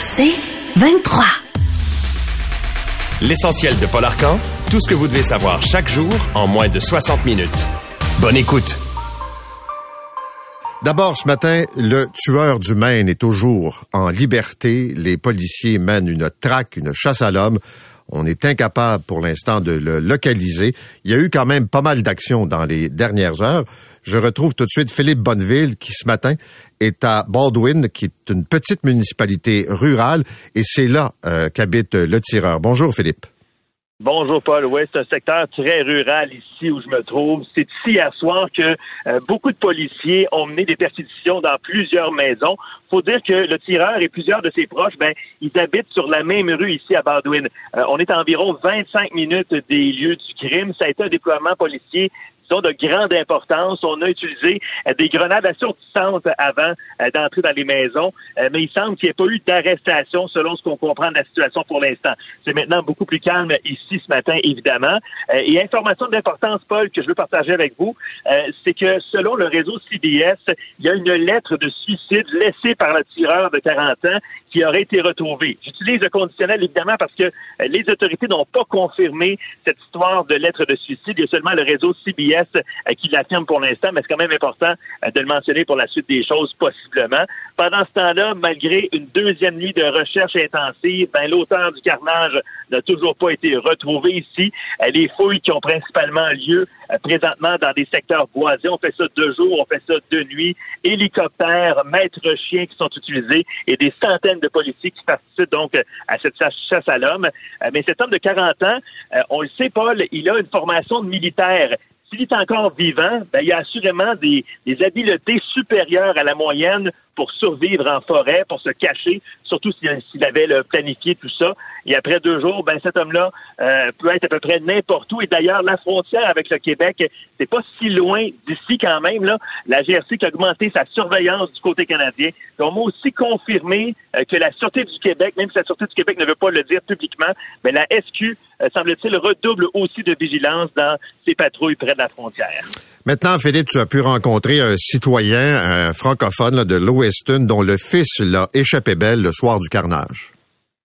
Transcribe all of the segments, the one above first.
C'est 23. L'essentiel de Paul Arcan, tout ce que vous devez savoir chaque jour en moins de 60 minutes. Bonne écoute. D'abord, ce matin, le tueur du Maine est toujours en liberté. Les policiers mènent une traque, une chasse à l'homme. On est incapable pour l'instant de le localiser. Il y a eu quand même pas mal d'actions dans les dernières heures. Je retrouve tout de suite Philippe Bonneville qui ce matin est à Baldwin, qui est une petite municipalité rurale, et c'est là euh, qu'habite le tireur. Bonjour Philippe. Bonjour Paul. Oui, c'est un secteur très rural ici où je me trouve. C'est ici hier soir que euh, beaucoup de policiers ont mené des perquisitions dans plusieurs maisons. Faut dire que le tireur et plusieurs de ses proches, ben, ils habitent sur la même rue ici à Baldwin. Euh, on est à environ 25 minutes des lieux du crime. Ça a été un déploiement policier sont de grande importance. On a utilisé euh, des grenades assourdissantes avant euh, d'entrer dans les maisons, euh, mais il semble qu'il n'y ait pas eu d'arrestation selon ce qu'on comprend de la situation pour l'instant. C'est maintenant beaucoup plus calme ici ce matin, évidemment. et information d'importance, Paul, que je veux partager avec vous, c'est que selon le réseau CBS, il y a une lettre de suicide laissée par le tireur de 40 ans qui aurait été retrouvée. J'utilise le conditionnel, évidemment, parce que les autorités n'ont pas confirmé cette histoire de lettre de suicide. Il y a seulement le réseau CBS euh, qui l'affirme pour l'instant, mais c'est quand même important euh, de le mentionner pour la suite des choses, possiblement. Pendant ce temps-là, malgré une deuxième nuit de recherche intensive, ben, l'auteur du carnage n'a toujours pas été retrouvé ici. Euh, les fouilles qui ont principalement lieu présentement dans des secteurs boisés, on fait ça deux jours, on fait ça de nuit. Hélicoptères, maîtres chiens qui sont utilisés et des centaines de policiers qui participent donc à cette chasse à l'homme. Mais cet homme de 40 ans, on le sait, Paul, il a une formation de militaire s'il est encore vivant, ben, il y a assurément des, des habiletés supérieures à la moyenne pour survivre en forêt, pour se cacher, surtout s'il avait planifié tout ça. Et après deux jours, ben cet homme-là euh, peut être à peu près n'importe où. Et d'ailleurs, la frontière avec le Québec, c'est pas si loin d'ici quand même. Là. La GRC qui a augmenté sa surveillance du côté canadien. Donc, on m'a aussi confirmé euh, que la Sûreté du Québec, même si la Sûreté du Québec ne veut pas le dire publiquement, mais la SQ, euh, semble-t-il, redouble aussi de vigilance dans ses patrouilles près de la frontière. Maintenant, Philippe, tu as pu rencontrer un citoyen un francophone de Lewiston dont le fils l'a échappé belle le soir du carnage.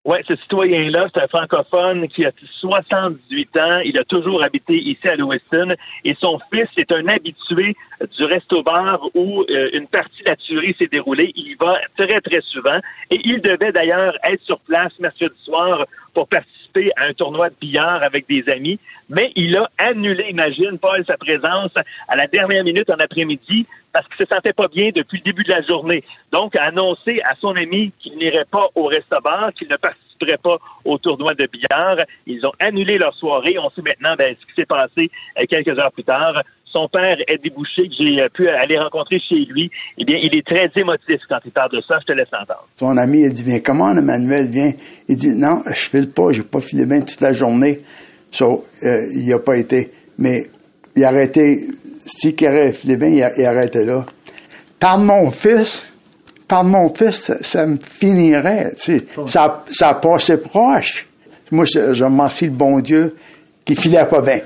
Oui, ce citoyen-là, c'est un francophone qui a 78 ans. Il a toujours habité ici à Lewiston. Et son fils est un habitué du resto-bar où euh, une partie de la tuerie s'est déroulée. Il y va très, très souvent. Et il devait d'ailleurs être sur place mercredi soir pour participer à un tournoi de billard avec des amis. Mais il a annulé, imagine, Paul, sa présence à la dernière minute en après-midi parce qu'il se sentait pas bien depuis le début de la journée. Donc, a annoncé à son ami qu'il n'irait pas au restaurant, qu'il ne participerait pas au tournoi de billard. Ils ont annulé leur soirée. On sait maintenant ben, ce qui s'est passé euh, quelques heures plus tard. Son père est débouché, que j'ai euh, pu aller rencontrer chez lui. Eh bien, il est très émotif quand il parle de ça. Je te laisse entendre. Son ami, il dit, viens, comment Emmanuel vient? Il dit, non, je file pas, j'ai pas filé bien toute la journée. So, euh, il a pas été. Mais il a arrêté si aurait filé bien, il, arrêtait là. Par mon fils, par mon fils, ça, me finirait, tu sais. Ça, ça passait proche. Moi, je, je m'en le bon Dieu qui filait pas bien.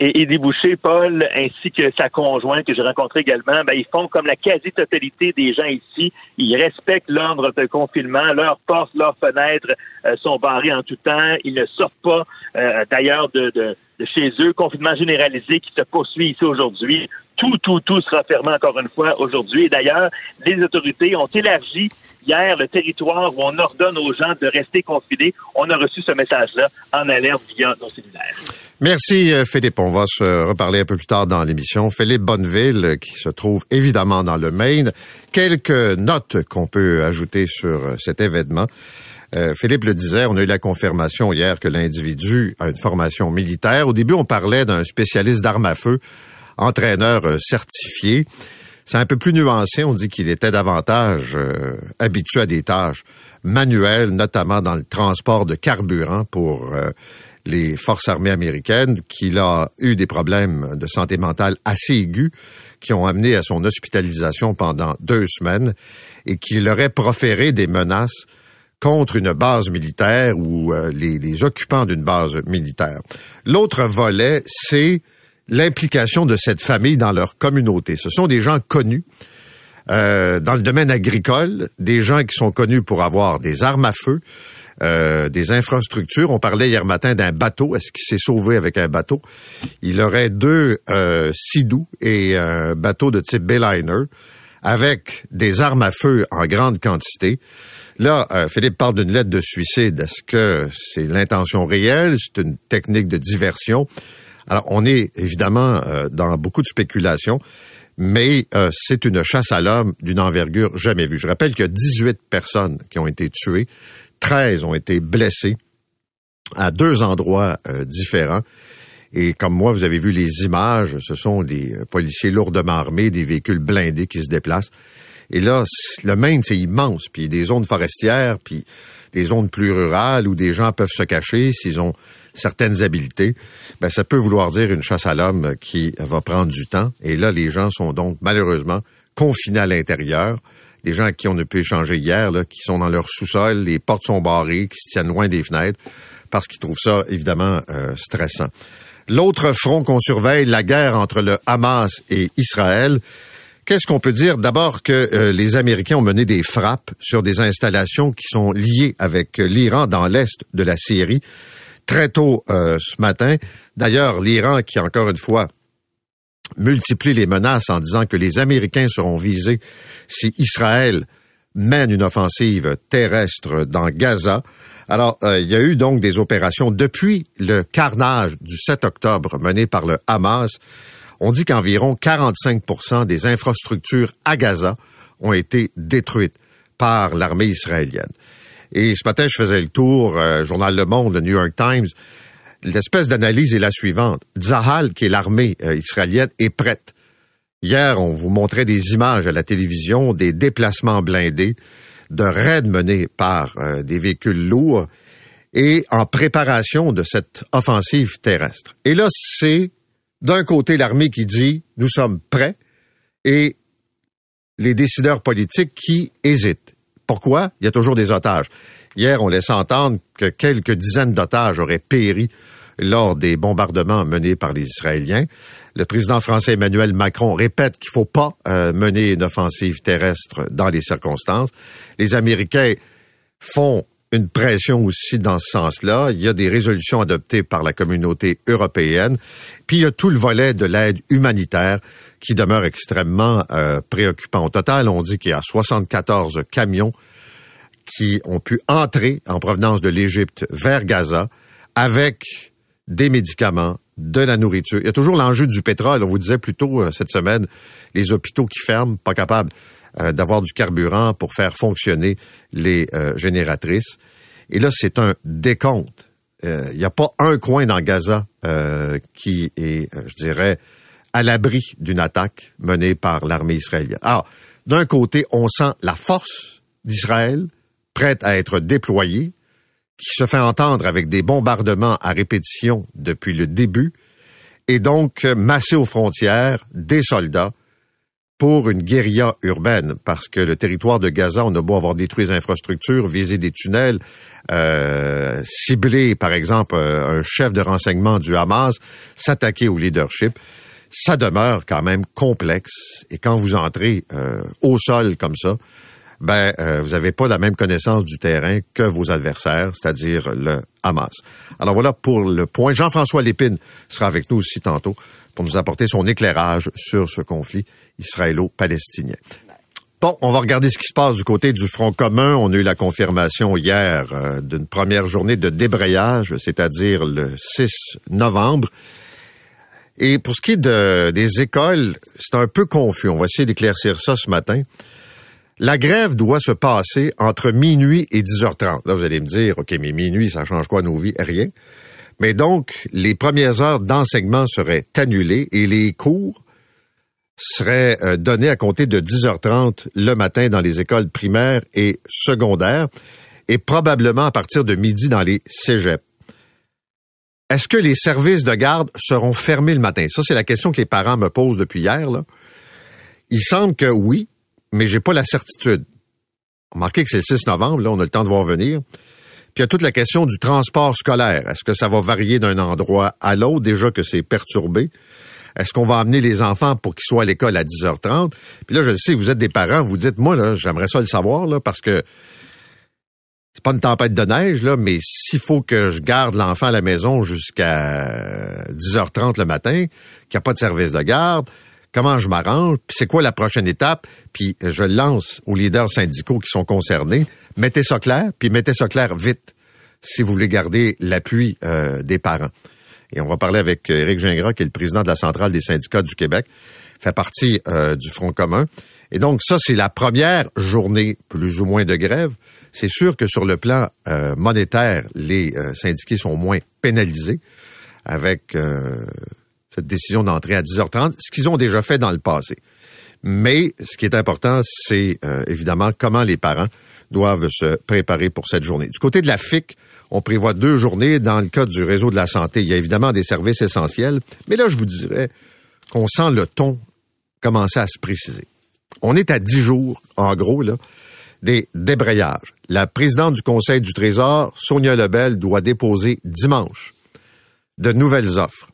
Et Eddie Boucher, Paul, ainsi que sa conjointe que j'ai rencontrée également, ben, ils font comme la quasi-totalité des gens ici. Ils respectent l'ordre de confinement. Leurs portes, leurs fenêtres euh, sont barrées en tout temps. Ils ne sortent pas, euh, d'ailleurs, de, de, chez eux. Confinement généralisé qui se poursuit ici aujourd'hui. Tout, tout, tout sera fermé encore une fois aujourd'hui. Et d'ailleurs, les autorités ont élargi hier le territoire où on ordonne aux gens de rester confinés. On a reçu ce message-là en alerte via nos cellulaires. Merci euh, Philippe. On va se reparler un peu plus tard dans l'émission. Philippe Bonneville, qui se trouve évidemment dans le Maine. Quelques notes qu'on peut ajouter sur euh, cet événement. Euh, Philippe le disait, on a eu la confirmation hier que l'individu a une formation militaire. Au début, on parlait d'un spécialiste d'armes à feu, entraîneur certifié. C'est un peu plus nuancé. On dit qu'il était davantage habitué à des tâches manuelles, notamment dans le transport de carburant pour les forces armées américaines, qu'il a eu des problèmes de santé mentale assez aigus qui ont amené à son hospitalisation pendant deux semaines et qu'il aurait proféré des menaces contre une base militaire ou euh, les, occupants d'une base militaire. L'autre volet, c'est l'implication de cette famille dans leur communauté. Ce sont des gens connus euh, dans le domaine agricole, des gens qui sont connus pour avoir des armes à feu, euh, des infrastructures. On parlait hier matin d'un bateau. Est-ce qu'il s'est sauvé avec un bateau? Il aurait deux euh, Sidou et un bateau de type Bayliner avec des armes à feu en grande quantité. Là, euh, Philippe parle d'une lettre de suicide. Est-ce que c'est l'intention réelle? C'est une technique de diversion? Alors, on est évidemment euh, dans beaucoup de spéculations, mais c'est une chasse à l'homme d'une envergure jamais vue. Je rappelle qu'il y a 18 personnes qui ont été tuées, 13 ont été blessées à deux endroits différents. Et comme moi, vous avez vu les images, ce sont des policiers lourdement armés, des véhicules blindés qui se déplacent. Et là, le Maine, c'est immense. Puis des zones forestières, puis des zones plus rurales où des gens peuvent se cacher s'ils ont certaines habiletés. Ben, ça peut vouloir dire une chasse à l'homme qui va prendre du temps. Et là, les gens sont donc malheureusement confinés à l'intérieur. Des gens qui on a pu échanger hier, là, qui sont dans leur sous-sol, les portes sont barrées, qui se tiennent loin des fenêtres, parce qu'ils trouvent ça évidemment euh, stressant. L'autre front qu'on surveille, la guerre entre le Hamas et Israël. Qu'est-ce qu'on peut dire? D'abord que euh, les Américains ont mené des frappes sur des installations qui sont liées avec euh, l'Iran dans l'est de la Syrie très tôt euh, ce matin. D'ailleurs, l'Iran qui, encore une fois, multiplie les menaces en disant que les Américains seront visés si Israël mène une offensive terrestre dans Gaza. Alors, il y a eu donc des opérations depuis le carnage du 7 octobre mené par le Hamas on dit qu'environ 45% des infrastructures à Gaza ont été détruites par l'armée israélienne. Et ce matin, je faisais le tour, euh, journal Le Monde, le New York Times. L'espèce d'analyse est la suivante. Zahal, qui est l'armée euh, israélienne, est prête. Hier, on vous montrait des images à la télévision des déplacements blindés, de raids menés par euh, des véhicules lourds et en préparation de cette offensive terrestre. Et là, c'est d'un côté l'armée qui dit nous sommes prêts et les décideurs politiques qui hésitent. Pourquoi? Il y a toujours des otages. Hier, on laissait entendre que quelques dizaines d'otages auraient péri lors des bombardements menés par les Israéliens. Le président français Emmanuel Macron répète qu'il ne faut pas euh, mener une offensive terrestre dans les circonstances. Les Américains font une pression aussi dans ce sens-là. Il y a des résolutions adoptées par la communauté européenne. Puis il y a tout le volet de l'aide humanitaire qui demeure extrêmement euh, préoccupant. Au total, on dit qu'il y a 74 camions qui ont pu entrer en provenance de l'Égypte vers Gaza avec des médicaments, de la nourriture. Il y a toujours l'enjeu du pétrole. On vous disait plus tôt euh, cette semaine, les hôpitaux qui ferment, pas capables euh, d'avoir du carburant pour faire fonctionner les euh, génératrices. Et là, c'est un décompte. Il n'y a pas un coin dans Gaza qui est, je dirais, à l'abri d'une attaque menée par l'armée israélienne. Alors, d'un côté, on sent la force d'Israël prête à être déployée, qui se fait entendre avec des bombardements à répétition depuis le début, et donc massé aux frontières des soldats pour une guérilla urbaine, parce que le territoire de Gaza, on a beau avoir détruit les infrastructures, visé des tunnels, euh, ciblé, par exemple, euh, un chef de renseignement du Hamas, s'attaquer au leadership, ça demeure quand même complexe. Et quand vous entrez euh, au sol comme ça, ben euh, vous n'avez pas la même connaissance du terrain que vos adversaires, c'est-à-dire le Hamas. Alors voilà pour le point. Jean-François Lépine sera avec nous aussi tantôt pour nous apporter son éclairage sur ce conflit israélo-palestinien. Bon, on va regarder ce qui se passe du côté du Front commun. On a eu la confirmation hier euh, d'une première journée de débrayage, c'est-à-dire le 6 novembre. Et pour ce qui est de, des écoles, c'est un peu confus. On va essayer d'éclaircir ça ce matin. La grève doit se passer entre minuit et 10h30. Là, vous allez me dire, OK, mais minuit, ça change quoi nos vies? Rien. Mais donc, les premières heures d'enseignement seraient annulées et les cours seraient euh, donnés à compter de 10h30 le matin dans les écoles primaires et secondaires et probablement à partir de midi dans les cégeps. Est-ce que les services de garde seront fermés le matin? Ça, c'est la question que les parents me posent depuis hier. Il semble que oui, mais j'ai pas la certitude. Remarquez que c'est le 6 novembre, là, on a le temps de voir venir. Puis y a toute la question du transport scolaire. Est-ce que ça va varier d'un endroit à l'autre, déjà que c'est perturbé? Est-ce qu'on va amener les enfants pour qu'ils soient à l'école à 10h30? Puis là, je le sais, vous êtes des parents, vous dites, moi, là, j'aimerais ça le savoir, là, parce que c'est pas une tempête de neige, là, mais s'il faut que je garde l'enfant à la maison jusqu'à 10h30 le matin, qu'il n'y a pas de service de garde, comment je m'arrange, puis c'est quoi la prochaine étape, puis je lance aux leaders syndicaux qui sont concernés, mettez ça clair, puis mettez ça clair vite, si vous voulez garder l'appui euh, des parents. Et on va parler avec euh, Éric Gingras, qui est le président de la Centrale des syndicats du Québec, fait partie euh, du Front commun. Et donc, ça, c'est la première journée plus ou moins de grève. C'est sûr que sur le plan monétaire, les syndiqués sont moins pénalisés avec cette décision d'entrer à 10h30, ce qu'ils ont déjà fait dans le passé. Mais ce qui est important, c'est évidemment comment les parents doivent se préparer pour cette journée. Du côté de la FIC, on prévoit deux journées. Dans le cas du réseau de la santé, il y a évidemment des services essentiels. Mais là, je vous dirais qu'on sent le ton commencer à se préciser. On est à dix jours, en gros, là, des débrayages. La présidente du Conseil du Trésor, Sonia Lebel, doit déposer dimanche de nouvelles offres.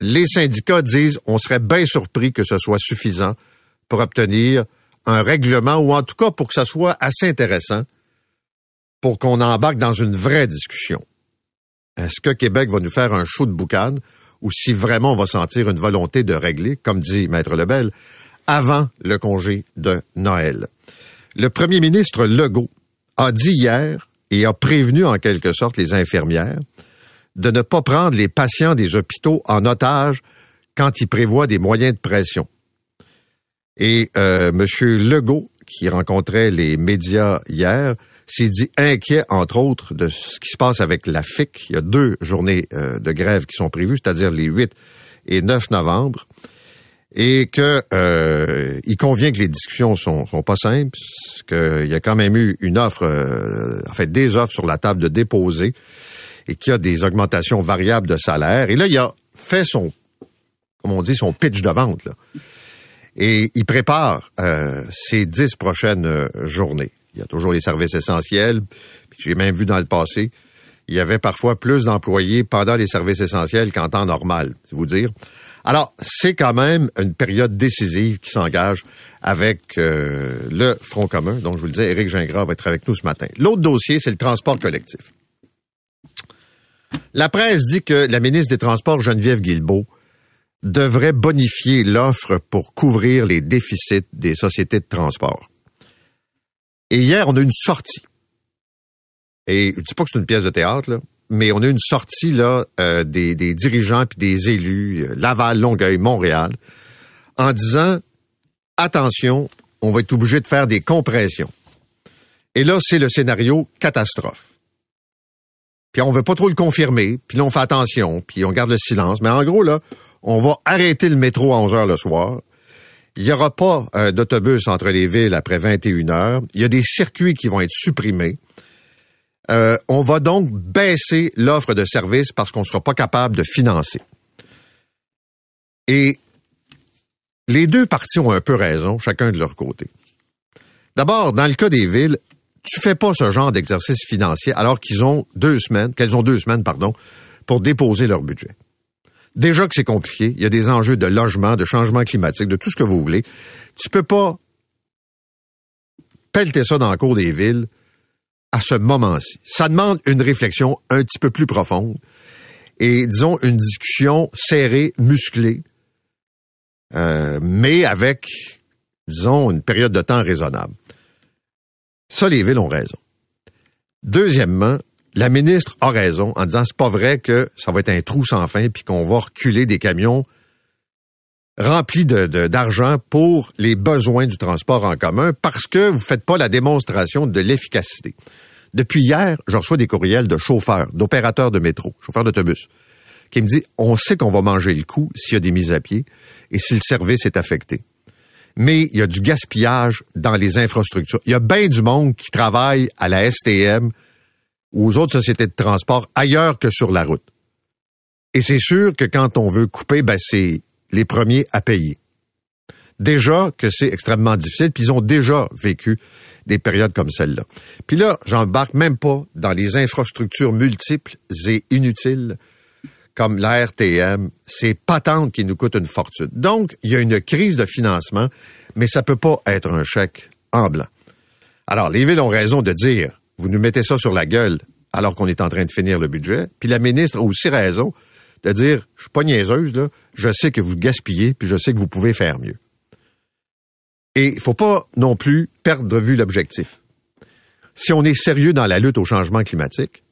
Les syndicats disent on serait bien surpris que ce soit suffisant pour obtenir un règlement ou en tout cas pour que ça soit assez intéressant pour qu'on embarque dans une vraie discussion. Est-ce que Québec va nous faire un show de boucan ou si vraiment on va sentir une volonté de régler, comme dit Maître Lebel, avant le congé de Noël? Le premier ministre Legault a dit hier et a prévenu en quelque sorte les infirmières de ne pas prendre les patients des hôpitaux en otage quand il prévoit des moyens de pression. Et euh, M. Legault, qui rencontrait les médias hier, s'est dit inquiet, entre autres, de ce qui se passe avec la FIC. Il y a deux journées euh, de grève qui sont prévues, c'est-à-dire les 8 et 9 novembre et que euh, il convient que les discussions sont, sont pas simples, qu'il y a quand même eu une offre, euh, en fait des offres sur la table de déposer, et qu'il y a des augmentations variables de salaire. Et là, il a fait son, comme on dit, son pitch de vente. Et il prépare euh, ces dix prochaines journées. Il y a toujours les services essentiels. J'ai même vu dans le passé, il y avait parfois plus d'employés pendant les services essentiels qu'en temps normal, c'est vous dire. Alors, c'est quand même une période décisive qui s'engage avec euh, le Front commun. Donc, je vous le disais, Éric Gingras va être avec nous ce matin. L'autre dossier, c'est le transport collectif. La presse dit que la ministre des Transports, Geneviève Guilbeault, devrait bonifier l'offre pour couvrir les déficits des sociétés de transport. Et hier, on a une sortie. Et je dis pas que c'est une pièce de théâtre, mais on a une sortie là euh, des, dirigeants puis des élus euh, Laval, Longueuil, Montréal, en disant attention, on va être obligé de faire des compressions. Et là, c'est le scénario catastrophe. Puis on veut pas trop le confirmer, puis là on fait attention, puis on garde le silence. Mais en gros là, on va arrêter le métro à 11 heures le soir. Il n'y aura pas euh, d'autobus entre les villes après 21 heures. Il y a des circuits qui vont être supprimés. Euh, on va donc baisser l'offre de services parce qu'on ne sera pas capable de financer. Et les deux parties ont un peu raison, chacun de leur côté. D'abord, dans le cas des villes, tu fais pas ce genre d'exercice financier alors qu'ils ont deux semaines, qu'elles ont deux semaines, pardon, pour déposer leur budget. Déjà que c'est compliqué, il y a des enjeux de logement, de changement climatique, de tout ce que vous voulez. Tu peux pas pelleter ça dans le cours des villes à ce moment-ci. Ça demande une réflexion un petit peu plus profonde et, disons, une discussion serrée, musclée, euh, mais avec, disons, une période de temps raisonnable. Ça, les villes ont raison. Deuxièmement, la ministre a raison en disant c'est pas vrai que ça va être un trou sans fin puis qu'on va reculer des camions remplis d'argent pour les besoins du transport en commun parce que vous faites pas la démonstration de l'efficacité. Depuis hier, je reçois des courriels de chauffeurs, d'opérateurs de métro, chauffeurs d'autobus, qui me disent on sait qu'on va manger le coup s'il y a des mises à pied et si le service est affecté. Mais il y a du gaspillage dans les infrastructures. Il y a bien du monde qui travaille à la STM ou aux autres sociétés de transport ailleurs que sur la route. Et c'est sûr que quand on veut couper, ben c'est les premiers à payer. Déjà que c'est extrêmement difficile, puis ils ont déjà vécu des périodes comme celle-là. Puis là, j'embarque même pas dans les infrastructures multiples et inutiles comme la RTM, c'est patente qui nous coûte une fortune. Donc, il y a une crise de financement, mais ça peut pas être un chèque en blanc. Alors, les villes ont raison de dire, vous nous mettez ça sur la gueule alors qu'on est en train de finir le budget. Puis la ministre a aussi raison de dire, je suis pas niaiseuse, là, je sais que vous gaspillez, puis je sais que vous pouvez faire mieux. Et il faut pas non plus perdre de vue l'objectif. Si on est sérieux dans la lutte au changement climatique,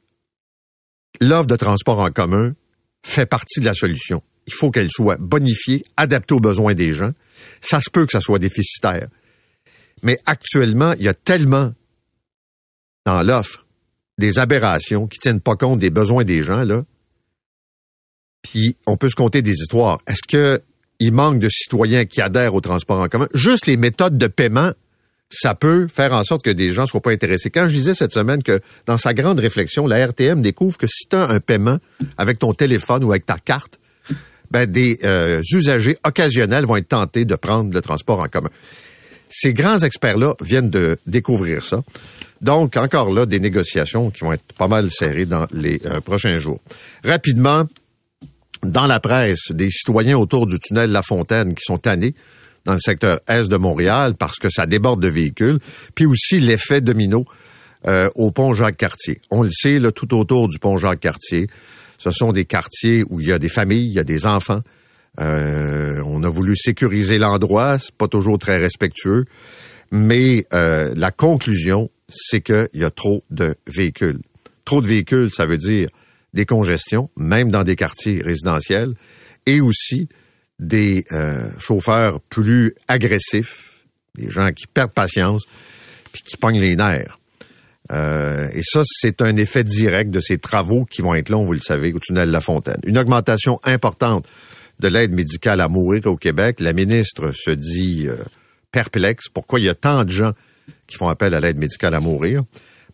l'offre de transport en commun fait partie de la solution. Il faut qu'elle soit bonifiée, adaptée aux besoins des gens. Ça se peut que ça soit déficitaire. Mais actuellement, il y a tellement dans l'offre des aberrations qui tiennent pas compte des besoins des gens, là. Puis on peut se compter des histoires. Est-ce que il manque de citoyens qui adhèrent au transport en commun? Juste les méthodes de paiement ça peut faire en sorte que des gens ne soient pas intéressés. Quand je disais cette semaine que dans sa grande réflexion, la RTM découvre que si tu as un paiement avec ton téléphone ou avec ta carte, ben, des euh, usagers occasionnels vont être tentés de prendre le transport en commun. Ces grands experts-là viennent de découvrir ça. Donc, encore là, des négociations qui vont être pas mal serrées dans les euh, prochains jours. Rapidement, dans la presse, des citoyens autour du tunnel La Fontaine qui sont tannés dans le secteur est de Montréal parce que ça déborde de véhicules, puis aussi l'effet domino euh, au pont Jacques-Cartier. On le sait, là, tout autour du pont Jacques-Cartier, ce sont des quartiers où il y a des familles, il y a des enfants. Euh, on a voulu sécuriser l'endroit, c'est pas toujours très respectueux, mais euh, la conclusion, c'est qu'il y a trop de véhicules. Trop de véhicules, ça veut dire des congestions, même dans des quartiers résidentiels, et aussi des euh, chauffeurs plus agressifs, des gens qui perdent patience, puis qui pognent les nerfs. Euh, et ça, c'est un effet direct de ces travaux qui vont être longs, vous le savez, au tunnel La Fontaine. Une augmentation importante de l'aide médicale à mourir au Québec. La ministre se dit euh, perplexe. Pourquoi il y a tant de gens qui font appel à l'aide médicale à mourir?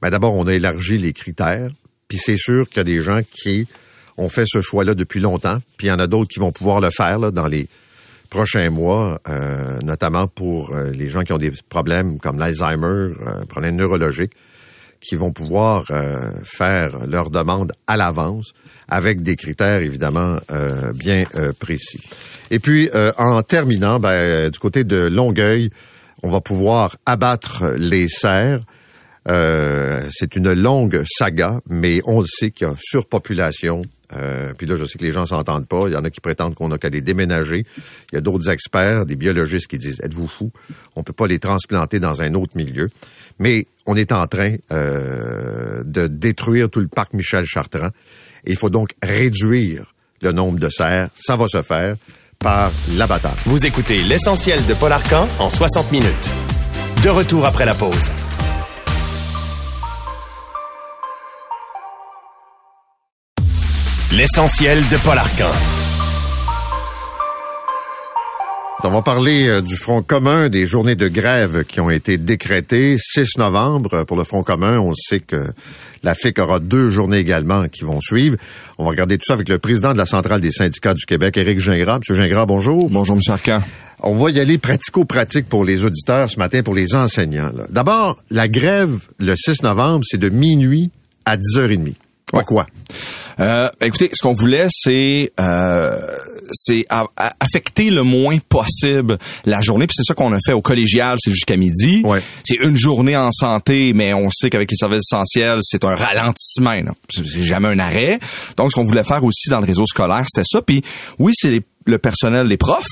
Ben, D'abord, on a élargi les critères. Puis c'est sûr qu'il y a des gens qui on fait ce choix-là depuis longtemps, puis il y en a d'autres qui vont pouvoir le faire dans les prochains mois, euh, notamment pour euh, les gens qui ont des problèmes comme l'Alzheimer, euh, problèmes neurologiques, qui vont pouvoir faire leur demande à l'avance avec des critères évidemment bien précis. Et puis en terminant, ben, du côté de Longueuil, on va pouvoir abattre les serres. c'est une longue saga, mais on le sait qu'il y a surpopulation euh, puis là, je sais que les gens s'entendent pas. Il y en a qui prétendent qu'on a qu'à les déménager. Il y a d'autres experts, des biologistes qui disent êtes-vous fous? On peut pas les transplanter dans un autre milieu. Mais on est en train euh, de détruire tout le parc Michel Chartrand. Il faut donc réduire le nombre de serres. Ça va se faire par l'abattage. Vous écoutez l'essentiel de Paul Arcan en 60 minutes. De retour après la pause. L'essentiel de Paul Arcan. On va parler euh, du Front commun, des journées de grève qui ont été décrétées. 6 novembre pour le Front commun. On sait que la FIC aura deux journées également qui vont suivre. On va regarder tout ça avec le président de la Centrale des syndicats du Québec, Éric Gingras. Monsieur Gingras, bonjour. Bonjour, M. Arcan. On va y aller pratico-pratique pour les auditeurs ce matin, pour les enseignants. D'abord, la grève le 6 novembre, c'est de minuit à 10h30. Pourquoi? Euh, écoutez, ce qu'on voulait, c'est euh, c'est affecter le moins possible la journée. Puis c'est ça qu'on a fait au collégial, c'est jusqu'à midi. C'est une journée en santé, mais on sait qu'avec les services essentiels, c'est un ralentissement. C'est jamais un arrêt. Donc, ce qu'on voulait faire aussi dans le réseau scolaire, c'était ça. Puis oui, c'est le personnel, les profs,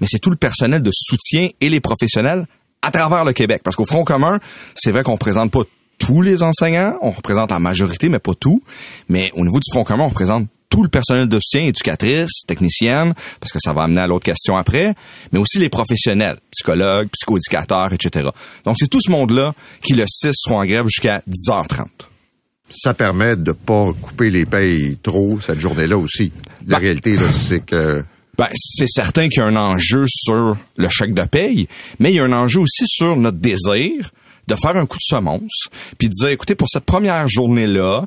mais c'est tout le personnel de soutien et les professionnels à travers le Québec. Parce qu'au Front commun, c'est vrai qu'on présente pas tous les enseignants, on représente la majorité, mais pas tout. Mais au niveau du Front commun, on représente tout le personnel de soutien, éducatrices, techniciennes, parce que ça va amener à l'autre question après, mais aussi les professionnels, psychologues, psychoéducateurs, etc. Donc, c'est tout ce monde-là qui, le 6, seront en grève jusqu'à 10h30. Ça permet de pas couper les payes trop cette journée-là aussi. La ben, réalité, c'est que... Ben, c'est certain qu'il y a un enjeu sur le chèque de paye, mais il y a un enjeu aussi sur notre désir de faire un coup de semonce, puis de dire, écoutez, pour cette première journée-là,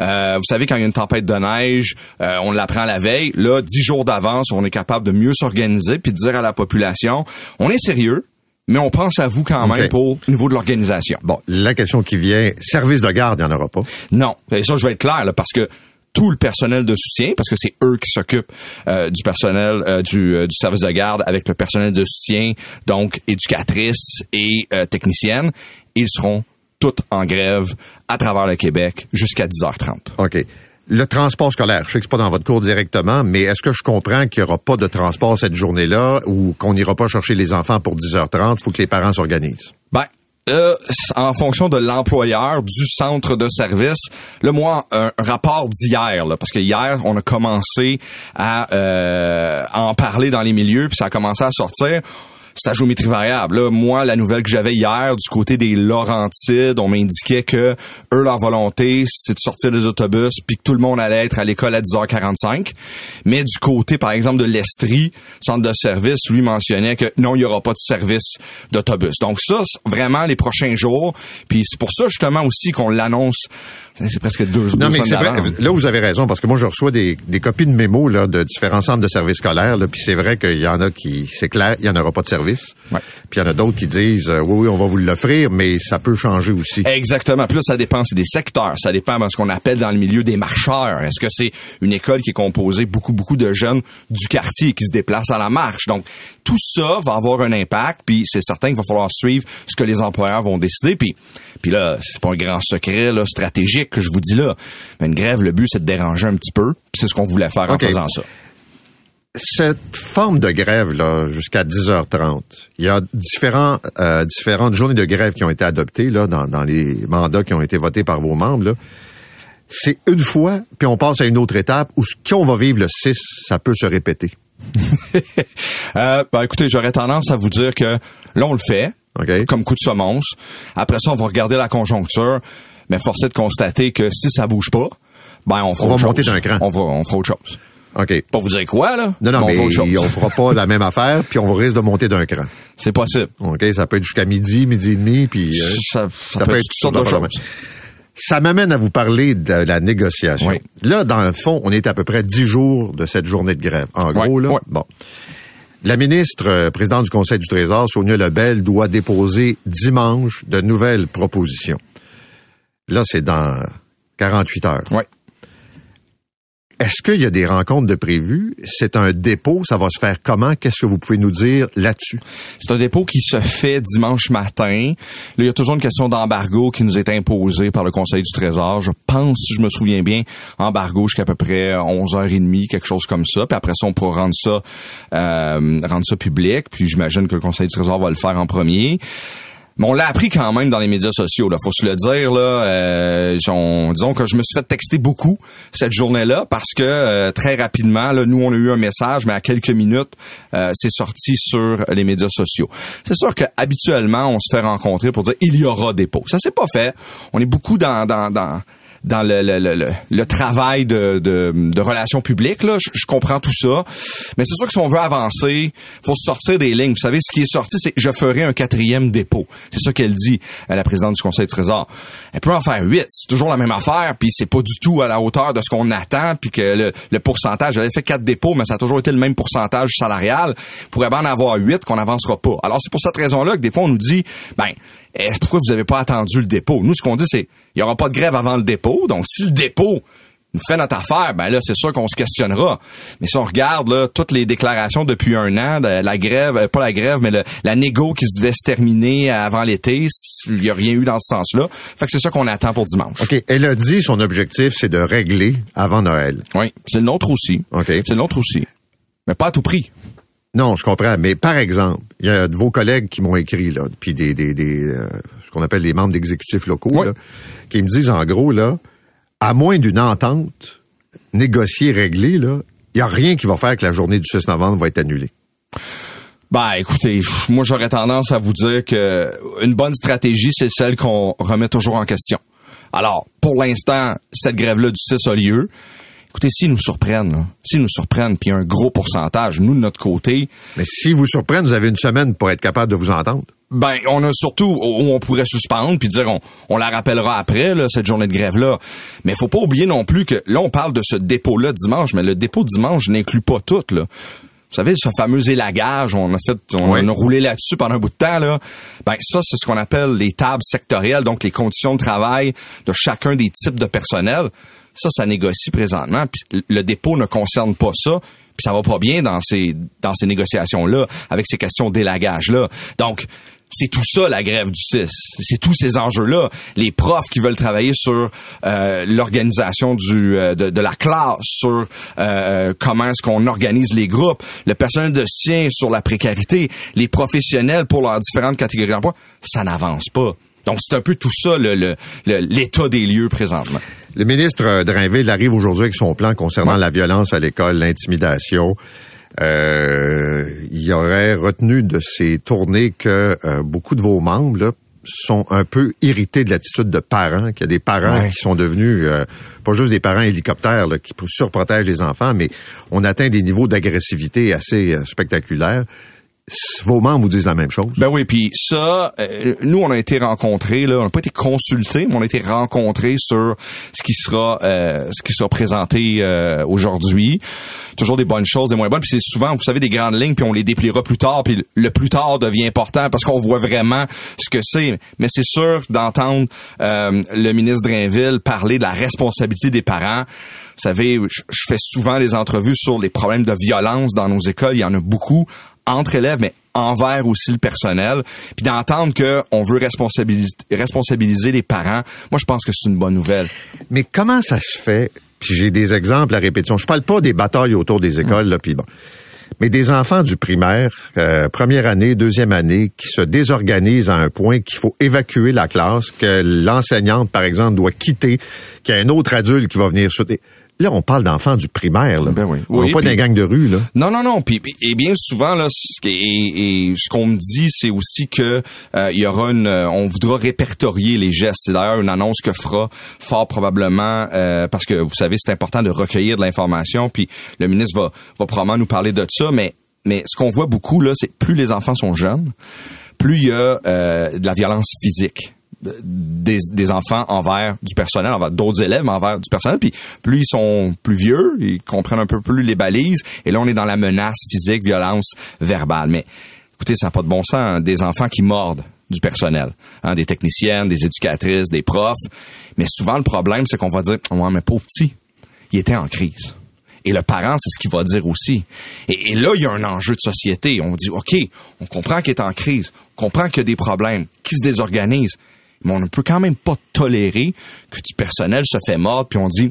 euh, vous savez, quand il y a une tempête de neige, euh, on l'apprend la veille. Là, dix jours d'avance, on est capable de mieux s'organiser, puis de dire à la population, on est sérieux, mais on pense à vous quand même pour au niveau de l'organisation. Bon, la question qui vient, service de garde, il n'y en aura pas. Non. Et ça, je vais être clair, là, parce que tout le personnel de soutien, parce que c'est eux qui s'occupent euh, du personnel euh, du, du, service de garde avec le personnel de soutien, donc éducatrices et techniciennes. Ils seront toutes en grève à travers le Québec jusqu'à 10h30. OK. Le transport scolaire, je sais que c'est pas dans votre cours directement, mais est-ce que je comprends qu'il n'y aura pas de transport cette journée-là ou qu'on n'ira pas chercher les enfants pour 10h30? Il faut que les parents s'organisent? Ben, euh, en fonction de l'employeur, du centre de service, le moi, un, rapport d'hier, parce que hier, on a commencé à, euh, à en parler dans les milieux, puis ça a commencé à sortir c'est à géométrie variable. Là, moi, la nouvelle que j'avais hier du côté des Laurentides, on m'indiquait que eux, leur volonté, c'est de sortir les autobus puis que tout le monde allait être à l'école à 10h45. Mais du côté, par exemple, de l'Estrie, centre de service, lui mentionnait que non, il y aura pas de service d'autobus. Donc ça, vraiment les prochains jours. Puis c'est pour ça justement aussi qu'on l'annonce. C'est presque deux, jours. Non, mais c'est vrai. Là, vous avez raison parce que moi, je reçois des, des copies de mémos là, de différents centres de services scolaires. Puis c'est vrai qu'il y en a qui, c'est clair, il y en aura pas de service puis il y en a d'autres qui disent euh, oui, oui, on va vous l'offrir, mais ça peut changer aussi. Exactement. Puis là, ça dépend, c'est des secteurs. Ça dépend de ce qu'on appelle dans le milieu des marcheurs. Est-ce que c'est une école qui est composée beaucoup, beaucoup de jeunes du quartier qui se déplacent à la marche? Donc, tout ça va avoir un impact, puis c'est certain qu'il va falloir suivre ce que les employeurs vont décider. Puis, puis là, c'est pas un grand secret là, stratégique que je vous dis là. Mais une grève, le but, c'est de déranger un petit peu. Puis c'est ce qu'on voulait faire en faisant ça cette forme de grève là jusqu'à 10h30, il y a différents euh, différentes journées de grève qui ont été adoptées là dans, dans les mandats qui ont été votés par vos membres là. C'est une fois puis on passe à une autre étape où ce qu'on va vivre le 6, ça peut se répéter. euh, ben écoutez, j'aurais tendance à vous dire que là on le fait comme coup de semonce. Après ça, on va regarder la conjoncture, mais force est de constater que si ça bouge pas, ben on fera on va monter d'un cran. On va on fera autre chose. OK. Pas vous dire quoi, là? Non, non, mais on, fera pas la même affaire, puis on risque de monter d'un cran. C'est possible. OK, ça peut être jusqu'à midi, midi et demi, puis... Euh, ça, ça, peut, être toutes sortes de choses. Ça m'amène à vous parler de la négociation. Là, dans le fond, on est à peu près dix jours de cette journée de grève. En gros, là, bon. La ministre, euh, présidente du Conseil du Trésor, Sonia Lebel, doit déposer dimanche de nouvelles propositions. Là, c'est dans 48 heures. Oui. Est-ce qu'il y a des rencontres de prévues? C'est un dépôt, ça va se faire comment? Qu'est-ce que vous pouvez nous dire là-dessus? C'est un dépôt qui se fait dimanche matin. Là, il y a toujours une question d'embargo qui nous est imposée par le Conseil du Trésor. Je pense, si je me souviens bien, embargo jusqu'à peu près 11h30, quelque chose comme ça. Puis après ça, on pourra rendre ça, euh, rendre ça public. Puis j'imagine que le Conseil du Trésor va le faire en premier. Mais on l'a appris quand même dans les médias sociaux, là. Faut se le dire, là. Euh, disons que je me suis fait texter beaucoup cette journée-là parce que euh, très rapidement, nous on a eu un message, mais à quelques minutes, euh, c'est sorti sur les médias sociaux. C'est sûr que habituellement, on se fait rencontrer pour dire il y aura pots. Ça s'est pas fait. On est beaucoup dans dans, dans dans le, le, le, le travail de, de, de, relations publiques. Là. Je, comprends tout ça. Mais c'est sûr que si on veut avancer, faut sortir des lignes. Vous savez, ce qui est sorti, c'est je ferai un quatrième dépôt. C'est ça qu'elle dit à la présidente du Conseil de Trésor. Elle peut en faire huit. C'est toujours la même affaire, puis c'est pas du tout à la hauteur de ce qu'on attend, puis que le, le pourcentage, avait fait quatre dépôts, mais ça a toujours été le même pourcentage salarial. pourrait bien en avoir huit qu'on n'avancera pas. Alors c'est pour cette raison-là que des fois on nous dit, ben, pourquoi vous n'avez pas attendu le dépôt? Nous, ce qu'on dit, c'est il n'y aura pas de grève avant le dépôt. Donc, si le dépôt nous fait notre affaire, ben là, c'est sûr qu'on se questionnera. Mais si on regarde là, toutes les déclarations depuis un an, de la grève, euh, pas la grève, mais la négo qui se devait se terminer avant l'été, il n'y a rien eu dans ce sens-là. Fait que c'est ça qu'on attend pour dimanche. OK. Elle a dit son objectif, c'est de régler avant Noël. Oui. C'est le nôtre aussi. OK. C'est le nôtre aussi. Mais pas à tout prix. Non, je comprends. Mais par exemple, il y a de vos collègues qui m'ont écrit, là, puis des, des, des euh, ce qu'on appelle les membres d'exécutifs locaux, là, qui me disent en gros, là, à moins d'une entente négociée, réglée, là, il n'y a rien qui va faire que la journée du 6 novembre va être annulée. Ben, écoutez, moi j'aurais tendance à vous dire que une bonne stratégie, c'est celle qu'on remet toujours en question. Alors, pour l'instant, cette grève-là du 6 a lieu. Écoutez, s'ils nous surprennent, s'ils nous surprennent, puis un gros pourcentage, nous de notre côté. Mais s'ils vous surprennent, vous avez une semaine pour être capable de vous entendre. Ben, on a surtout où on pourrait suspendre puis dire on, on la rappellera après là, cette journée de grève là. Mais faut pas oublier non plus que là on parle de ce dépôt là dimanche, mais le dépôt dimanche n'inclut pas tout là. Vous savez, ce fameux élagage, on a fait, on, a roulé là-dessus pendant un bout de temps, là. Ben, ça, c'est ce qu'on appelle les tables sectorielles, donc les conditions de travail de chacun des types de personnel. Ça, ça négocie présentement. Puis le dépôt ne concerne pas ça. Puis ça va pas bien dans ces dans ces négociations là, avec ces questions d'élagage là. Donc c'est tout ça la grève du 6. C'est tous ces enjeux-là. Les profs qui veulent travailler sur euh, l'organisation du euh, de, la classe, sur euh, comment est-ce qu'on organise les groupes, le personnel de soutien sur la précarité, les professionnels pour leurs différentes catégories d'emploi, ça n'avance pas. Donc c'est un peu tout ça l'état des lieux présentement. Le ministre Drainville arrive aujourd'hui avec son plan concernant la violence à l'école, l'intimidation. Euh, il aurait retenu de ces tournées que euh, beaucoup de vos membres sont un peu irrités de l'attitude de parents, qu'il y a des parents qui sont devenus euh, pas juste des parents hélicoptères qui surprotègent les enfants, mais on atteint des niveaux d'agressivité assez spectaculaires vos membres vous disent la même chose. Ben oui, puis ça, euh, nous on a été rencontrés là, on n'a pas été consultés, mais on a été rencontrés sur ce qui sera euh, ce qui sera présenté euh, aujourd'hui. Toujours des bonnes choses, des moins bonnes, puis c'est souvent, vous savez, des grandes lignes, puis on les dépliera plus tard, puis le plus tard devient important parce qu'on voit vraiment ce que c'est. Mais c'est sûr d'entendre le ministre Drainville parler de la responsabilité des parents. Vous savez, je, fais souvent des entrevues sur les problèmes de violence dans nos écoles. Il y en a beaucoup entre élèves, mais envers aussi le personnel. Puis d'entendre qu'on veut responsabiliser, responsabiliser les parents, moi, je pense que c'est une bonne nouvelle. Mais comment ça se fait? Puis j'ai des exemples à répétition. Je parle pas des batailles autour des écoles, là, puis bon. Mais des enfants du primaire, euh, première année, deuxième année, qui se désorganisent à un point qu'il faut évacuer la classe, que l'enseignante, par exemple, doit quitter, qu'il y a un autre adulte qui va venir soutenir. Là, on parle d'enfants du primaire. Là. Ben oui. On pas d'un gang de rue. Là. Non, non, non. Puis, et bien souvent, là, ce, et, ce qu'on me dit, c'est aussi que euh, il y aura une, euh, on voudra répertorier les gestes. C'est d'ailleurs une annonce que fera fort probablement, euh, parce que vous savez, c'est important de recueillir de l'information. Puis le ministre va, va probablement nous parler de ça. Mais, mais ce qu'on voit beaucoup là, c'est plus les enfants sont jeunes, plus il y a de la violence physique des, enfants envers du personnel, envers d'autres élèves, envers du personnel. Puis plus ils sont plus vieux, ils comprennent un peu plus les balises. Et là, on est dans la menace physique, violence verbale. Mais écoutez, ça n'a pas de bon sens. Hein, des enfants qui mordent du personnel, hein, des techniciennes, des éducatrices, des profs. Mais souvent, le problème, c'est qu'on va dire, ouais, mais pauvre petit, il était en crise. Et le parent, c'est ce qu'il va dire aussi. Et, et, là, il y a un enjeu de société. On dit, OK, on comprend qu'il est en crise, on comprend qu'il y a des problèmes, qu'il se désorganise mais on ne peut quand même pas tolérer que du personnel se fait mordre puis on dit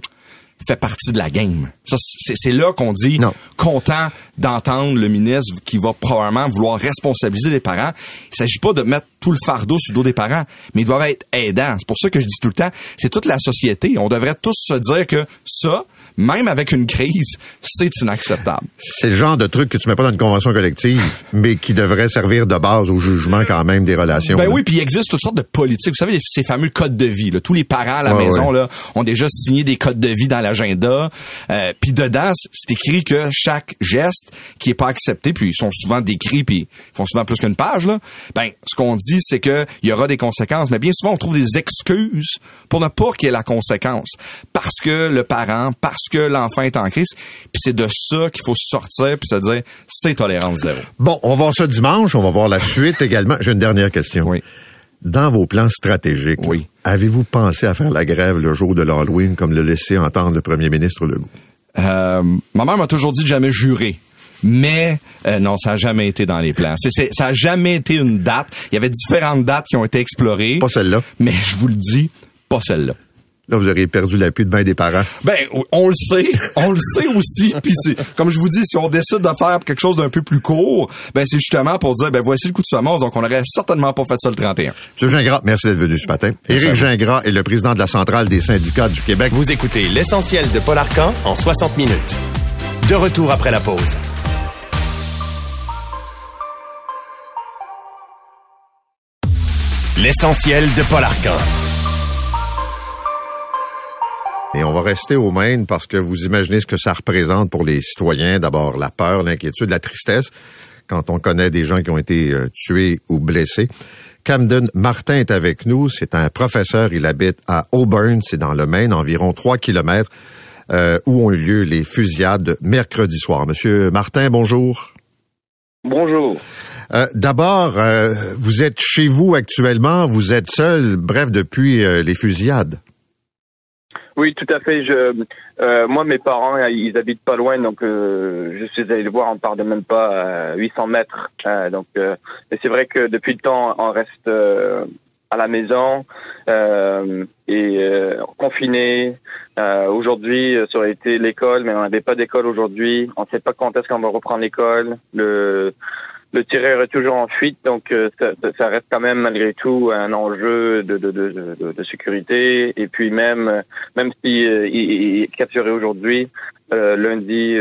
fait partie de la game. Ça, c'est là qu'on dit content d'entendre le ministre qui va probablement vouloir responsabiliser les parents. Il s'agit pas de mettre tout le fardeau sur le dos des parents, mais ils doivent être aidants. C'est pour ça que je dis tout le temps, c'est toute la société. On devrait tous se dire que ça, même avec une crise, c'est inacceptable. C'est le genre de truc que tu mets pas dans une convention collective, mais qui devrait servir de base au jugement quand même des relations. Ben oui, puis il existe toutes sortes de politiques. Vous savez, ces fameux codes de vie. Tous les parents à la maison là, ont déjà signé des codes de vie dans l'agenda. Euh, puis dedans, c'est écrit que chaque geste qui est pas accepté, puis ils sont souvent décrits, puis ils font souvent plus qu'une page. Là, ben, ce qu'on dit, c'est que il y aura des conséquences. Mais bien souvent, on trouve des excuses pour ne pas qu'il y ait la conséquence. Parce que le parent, parce que l'enfant est en crise. Puis c'est de ça qu'il faut sortir puis se dire c'est tolérance zéro. Bon, on va voir ça dimanche. On va voir la suite également. J'ai une dernière question. Oui. Dans vos plans stratégiques, oui. avez-vous pensé à faire la grève le jour de l'Halloween comme le laissait entendre le premier ministre Legault? Euh, ma mère m'a toujours dit de jamais jurer. Mais euh, non, ça n'a jamais été dans les plans. C'est, ça n'a jamais été une date. Il y avait différentes dates qui ont été explorées. Pas celle-là. Mais je vous le dis, pas celle-là. Là, vous auriez perdu l'appui de bain des parents. Ben, on le sait. On le sait aussi. Puis comme je vous dis, si on décide de faire quelque chose d'un peu plus court, ben, c'est justement pour dire, ben, voici le coup de semence. Donc, on n'aurait certainement pas fait ça le 31. Monsieur Gingras, merci d'être venu ce matin. Éric Gingras est le président de la Centrale des syndicats du Québec. Vous écoutez l'essentiel de Paul Arcan en 60 minutes. De retour après la pause. L'essentiel de Paul Arcan. Et on va rester au Maine parce que vous imaginez ce que ça représente pour les citoyens. D'abord, la peur, l'inquiétude, la tristesse quand on connaît des gens qui ont été euh, tués ou blessés. Camden Martin est avec nous. C'est un professeur. Il habite à Auburn. C'est dans le Maine, environ trois kilomètres, euh, où ont eu lieu les fusillades mercredi soir. Monsieur Martin, bonjour. Bonjour. Euh, D'abord, vous êtes chez vous actuellement. Vous êtes seul, bref, depuis les fusillades. Oui, tout à fait. Je, euh, moi, mes parents, ils habitent pas loin, donc euh, je suis allé le voir. On part de même pas à 800 mètres. Euh, donc, mais c'est vrai que depuis le temps, on reste à la maison et confiné. aujourd'hui, ça aurait été l'école, mais on n'avait pas d'école aujourd'hui. On ne sait pas quand est-ce qu'on va reprendre l'école. Le le tireur est toujours en fuite, donc euh, ça, ça, reste quand même malgré tout un enjeu de, de, de, de sécurité. Et puis même même si euh, il, est capturé aujourd'hui, euh, lundi,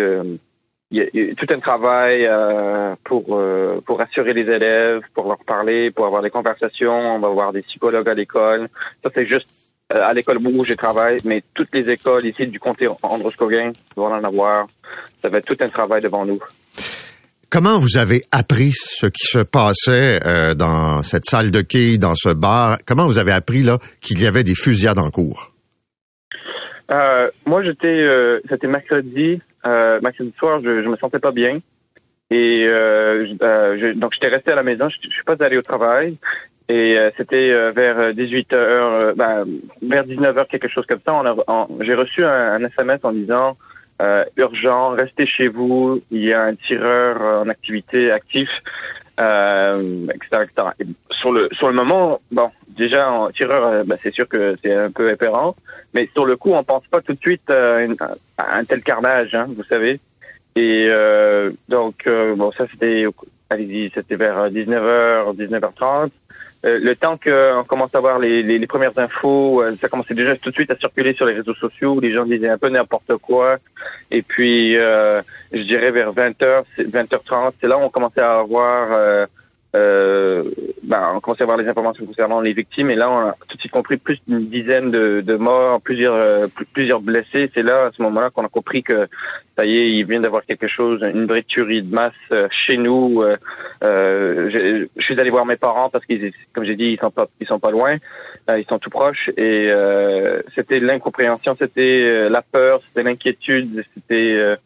il y, a, tout un travail pour pour rassurer les élèves, pour leur parler, pour avoir des conversations. On va avoir des psychologues à l'école. Ça c'est juste à l'école où je travaille, mais toutes les écoles ici du comté Androscoggin vont en avoir. Ça va être tout un travail devant nous. Comment vous avez appris ce qui se passait euh, dans cette salle de quilles, dans ce bar? Comment vous avez appris là qu'il y avait des fusillades en cours? Euh, moi, j'étais, euh, c'était mercredi, mercredi soir, je, me sentais pas bien. Et donc, j'étais resté à la maison, je, je suis pas allé au travail. Et c'était vers 18 h ben, vers 19 h quelque chose comme ça. j'ai reçu un, SMS en disant euh, urgent, restez chez vous, il y a un tireur en activité actif, euh, etc., sur le sur le moment, bon, déjà en tireur, euh, ben, c'est sûr que c'est un peu épérant, mais sur le coup, on pense pas tout de suite à, un tel carnage, hein, vous savez. Et euh, donc bon, ça c'était, allez-y, c'était vers 19h, 19h30. Euh, le temps qu'on commence à voir les, les, les premières infos, euh, ça commençait déjà tout de suite à circuler sur les réseaux sociaux. Les gens disaient un peu n'importe quoi. Et puis, euh, je dirais vers 20h, 20h30, c'est là où on commençait à avoir euh, ben, on commençait à avoir les informations concernant les victimes et là on a tout de suite compris plus d'une dizaine de, de morts, plusieurs euh, plusieurs blessés. C'est là à ce moment-là qu'on a compris que ça y est, il vient d'avoir quelque chose, une vraie tuerie de masse euh, chez nous. Euh, je, je, suis allé voir mes parents parce qu'ils, comme j'ai dit, ils sont pas ils sont pas loin, ils sont tout proches et c'était l'incompréhension, c'était la peur, c'était l'inquiétude, c'était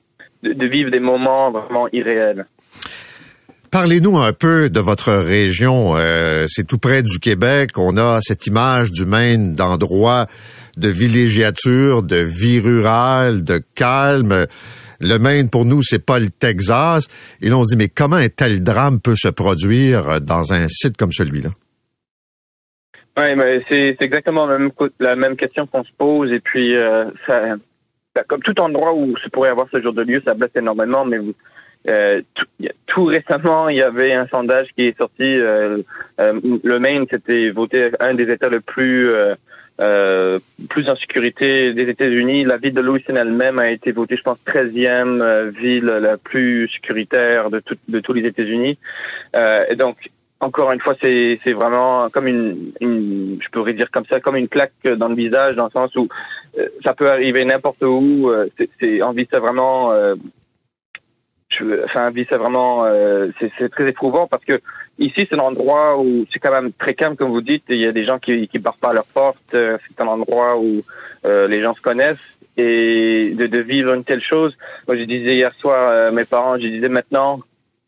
de, de vivre des moments vraiment irréels. Parlez-nous un peu de votre région. Euh, c'est tout près du Québec. On a cette image du Maine d'endroit de villégiature, de vie rurale, de calme. Le Maine, pour nous, c'est pas le Texas. Et là, on se dit, mais comment un tel drame peut se produire dans un site comme celui-là? Oui, mais c'est exactement la même, question qu'on se pose. Et puis, euh, ça, comme tout endroit où se pourrait avoir ce genre de lieu, ça blesse énormément, mais vous, euh, tout, récemment, il y avait un sondage qui est sorti. Euh, euh, le Maine, c'était voté un des États le plus plus en sécurité des États-Unis. La ville de Louisville elle-même a été votée, je pense, 13e ville la plus sécuritaire de, de tous les États-Unis. et donc, encore une fois, c'est c'est vraiment comme une, une, je pourrais dire comme ça, comme une claque dans le visage, dans le sens où ça peut arriver n'importe où. c'est on vit ça vraiment enfin, c'est vraiment, euh, c'est très éprouvant parce que ici, c'est un endroit où c'est quand même très calme, comme vous dites. Il y a des gens qui, qui barrent pas à leur porte. Euh, c'est un endroit où euh, les gens se connaissent et de, de, vivre une telle chose. Moi, je disais hier soir, mes parents, je disais maintenant,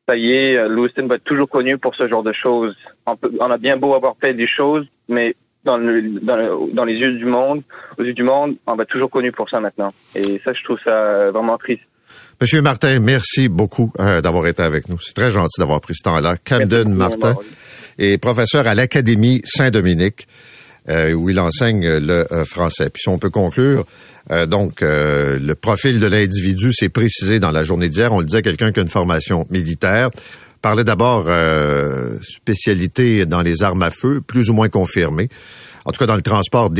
ça y est, Lewiston va être toujours connu pour ce genre de choses. On, peut, on a bien beau avoir fait des choses, mais dans, le, dans, dans, les yeux du monde, aux yeux du monde, on va toujours connu pour ça maintenant. Et ça, je trouve ça vraiment triste. Monsieur Martin, merci beaucoup euh, d'avoir été avec nous. C'est très gentil d'avoir pris ce temps-là. Camden Martin est professeur à l'Académie Saint-Dominique, euh, où il enseigne le euh, français. Puis si on peut conclure, donc le profil de l'individu s'est précisé dans la journée d'hier. On le disait, quelqu'un qui a une formation militaire. Parlait d'abord spécialité dans les armes à feu, plus ou moins confirmée. En tout cas, dans le transport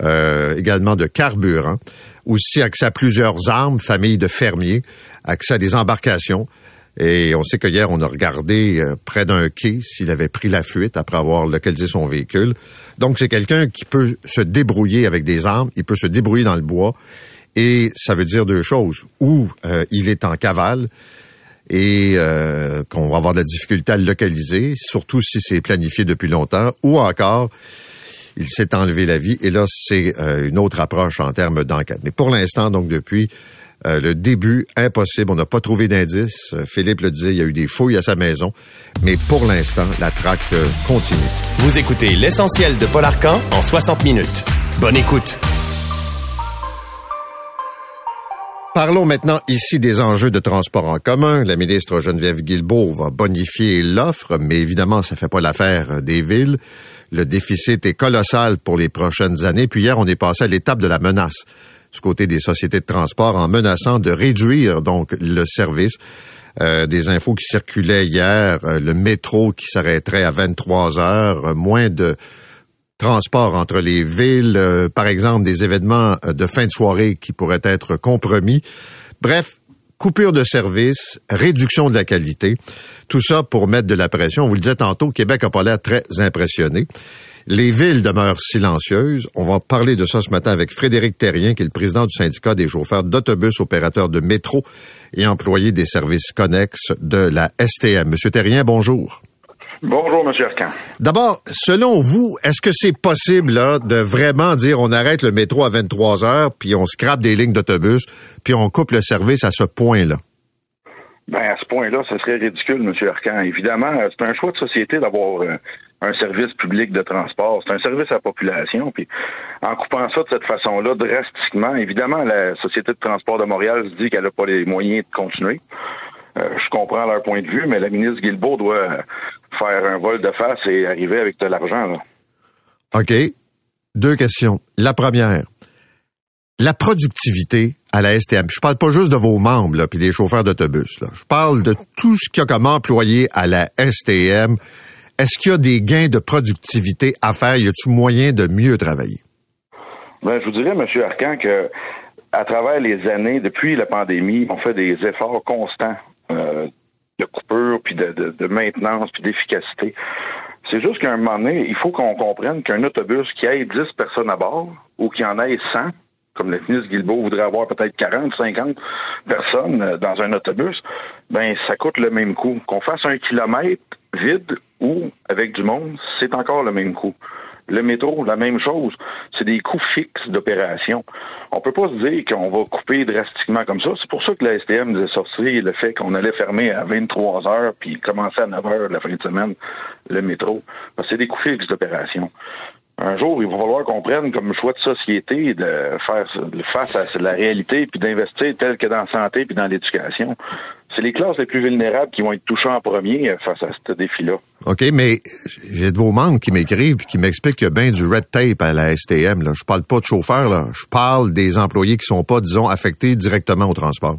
d'équipement, également de carburant aussi accès à plusieurs armes, famille de fermiers, accès à des embarcations. Et on sait que hier, on a regardé euh, près d'un quai s'il avait pris la fuite après avoir localisé son véhicule. Donc, c'est quelqu'un qui peut se débrouiller avec des armes, il peut se débrouiller dans le bois. Et ça veut dire deux choses. Ou euh, il est en cavale et euh, qu'on va avoir de la difficulté à le localiser, surtout si c'est planifié depuis longtemps, ou encore il s'est enlevé la vie. Et là, c'est euh, une autre approche en termes d'enquête. Mais pour l'instant, donc depuis euh, le début, impossible. On n'a pas trouvé d'indices. Euh, Philippe le disait, il y a eu des fouilles à sa maison. Mais pour l'instant, la traque continue. Vous écoutez l'essentiel de Paul Arcan en 60 minutes. Bonne écoute. Parlons maintenant ici des enjeux de transport en commun. La ministre Geneviève Guilbeault va bonifier l'offre, mais évidemment, ça fait pas l'affaire des villes. Le déficit est colossal pour les prochaines années. Puis hier, on est passé à l'étape de la menace du côté des sociétés de transport en menaçant de réduire donc le service. Euh, des infos qui circulaient hier, euh, le métro qui s'arrêterait à 23 heures, euh, moins de transport entre les villes, par exemple des événements de fin de soirée qui pourraient être compromis. Bref, coupure de service, réduction de la qualité, tout ça pour mettre de la pression. On vous le disait tantôt, Québec n'a pas l'air très impressionné. Les villes demeurent silencieuses. On va parler de ça ce matin avec Frédéric Terrien, qui est le président du syndicat des chauffeurs d'autobus, opérateurs de métro et employés des services connexes de la STM. Monsieur Terrien, bonjour. Bonjour, Monsieur Arcan. D'abord, selon vous, est-ce que c'est possible là, de vraiment dire on arrête le métro à 23 heures, puis on scrape des lignes d'autobus, puis on coupe le service à ce point-là? Ben, à ce point-là, ce serait ridicule, Monsieur Arcan. Évidemment, c'est un choix de société d'avoir euh, un service public de transport. C'est un service à la population. Puis en coupant ça de cette façon-là, drastiquement, évidemment, la Société de transport de Montréal se dit qu'elle n'a pas les moyens de continuer. Euh, je comprends leur point de vue, mais la ministre Guilbeault doit faire un vol de face et arriver avec de l'argent. OK. Deux questions. La première, la productivité à la STM. Je parle pas juste de vos membres, là, puis des chauffeurs d'autobus. Là. Je parle de tout ce qu'il y a comme employé à la STM est-ce qu'il y a des gains de productivité à faire? Y a-t-il moyen de mieux travailler? Ben, je vous dirais, M. Arcan, que à travers les années, depuis la pandémie, on fait des efforts constants euh, de coupure, puis de, maintenance, puis d'efficacité. C'est juste qu'à un moment donné, il faut qu'on comprenne qu'un autobus qui ait 10 personnes à bord ou qui en ait 100, comme le ministre Guilbeault voudrait avoir peut-être 40, 50 personnes euh, dans un autobus, ben ça coûte le même coût. Qu'on fasse un kilomètre vide ou avec du monde, c'est encore le même coût. Le métro, la même chose. C'est des coûts fixes d'opération. On peut pas se dire qu'on va couper drastiquement comme ça. C'est pour ça que la STM nous a sorti le fait qu'on allait fermer à 23 heures puis commencer à 9 heures la fin de semaine le métro. Parce c'est des coûts fixes d'opération un jour, il va falloir qu'on prenne comme choix de société de faire face à la réalité puis d'investir tel que dans la santé puis dans l'éducation. C'est les classes les plus vulnérables qui vont être touchées en premier face à ce défi-là. OK, mais j'ai de vos membres qui m'écrivent et qui m'expliquent qu'il y a bien du red tape à la STM. Là. Je parle pas de chauffeurs, là. je parle des employés qui sont pas, disons, affectés directement au transport.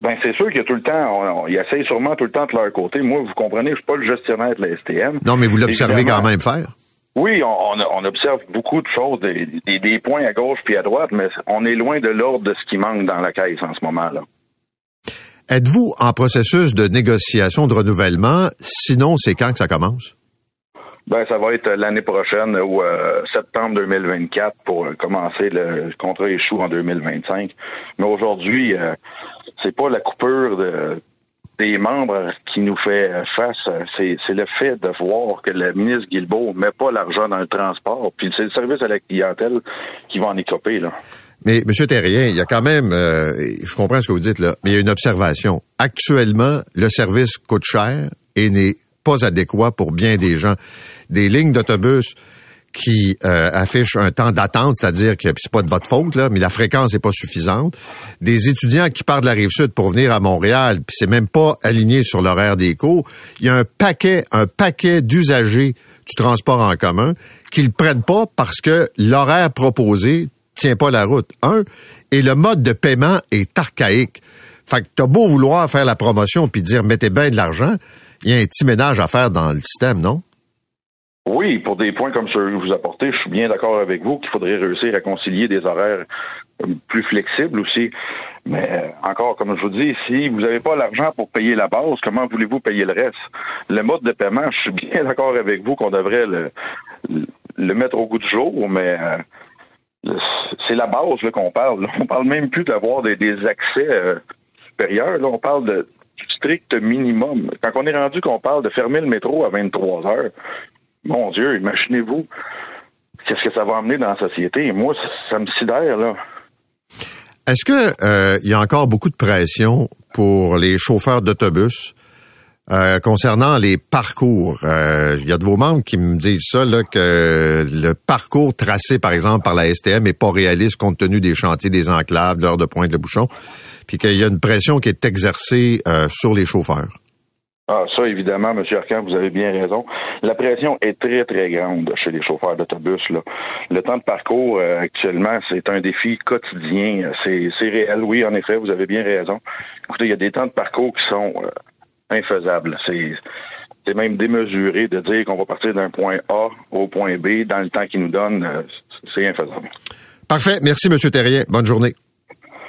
Ben c'est sûr qu'il y a tout le temps, ils essayent sûrement tout le temps de leur côté. Moi, vous comprenez, je suis pas le gestionnaire de la STM. Non, mais vous l'observez quand même faire. Oui, on, observe beaucoup de choses, des, points à gauche puis à droite, mais on est loin de l'ordre de ce qui manque dans la caisse en ce moment-là. Êtes-vous en processus de négociation de renouvellement? Sinon, c'est quand que ça commence? Ben, ça va être l'année prochaine ou euh, septembre 2024 pour commencer le contrat échoue en 2025. Mais aujourd'hui, euh, c'est pas la coupure de, des membres qui nous fait face, c'est, le fait de voir que le ministre Guilbeault met pas l'argent dans le transport, puis c'est le service à la clientèle qui va en écoper, là. Mais, M. Terrien, il y a quand même, euh, je comprends ce que vous dites là, mais il y a une observation. Actuellement, le service coûte cher et n'est pas adéquat pour bien des gens. Des lignes d'autobus qui euh, affiche un temps d'attente, c'est-à-dire que c'est pas de votre faute là, mais la fréquence n'est pas suffisante. Des étudiants qui partent de la rive sud pour venir à Montréal, puis c'est même pas aligné sur l'horaire des cours. Il y a un paquet, un paquet d'usagers du transport en commun qui le prennent pas parce que l'horaire proposé tient pas la route. Un, et le mode de paiement est archaïque. Fait que t'as beau vouloir faire la promotion puis dire mettez bien de l'argent, il y a un petit ménage à faire dans le système, non? Oui, pour des points comme ceux que vous apportez, je suis bien d'accord avec vous qu'il faudrait réussir à concilier des horaires euh, plus flexibles aussi. Mais euh, encore, comme je vous dis, si vous n'avez pas l'argent pour payer la base, comment voulez-vous payer le reste? Le mode de paiement, je suis bien d'accord avec vous qu'on devrait le, le, mettre au goût du jour, mais euh, c'est la base qu'on parle. On parle même plus d'avoir des, accès supérieurs. Là, on parle de strict minimum. Quand on est rendu qu'on parle de fermer le métro à 23 heures, mon Dieu, imaginez-vous qu'est-ce que ça va amener dans la société. Moi, ça, me sidère, là. Est-ce que euh, il y a encore beaucoup de pression pour les chauffeurs d'autobus Euh, concernant les parcours, euh, il y a de vos membres qui me disent ça, là, que le parcours tracé, par exemple, par la STM est pas réaliste compte tenu des chantiers, des enclaves, l'heure de pointe, de bouchon, puis qu'il y a une pression qui est exercée euh, sur les chauffeurs. Ah, ça, évidemment, M. Arcand, vous avez bien raison. La pression est très, très grande chez les chauffeurs d'autobus. Le temps de parcours, actuellement, c'est un défi quotidien. C'est, c'est réel, oui, en effet, vous avez bien raison. Écoutez, il y a des temps de parcours qui sont infaisable. C'est même démesuré de dire qu'on va partir d'un point A au point B dans le temps qu'il nous donne. Euh, c'est infaisable. Parfait. Merci, M. Terrien. Bonne journée.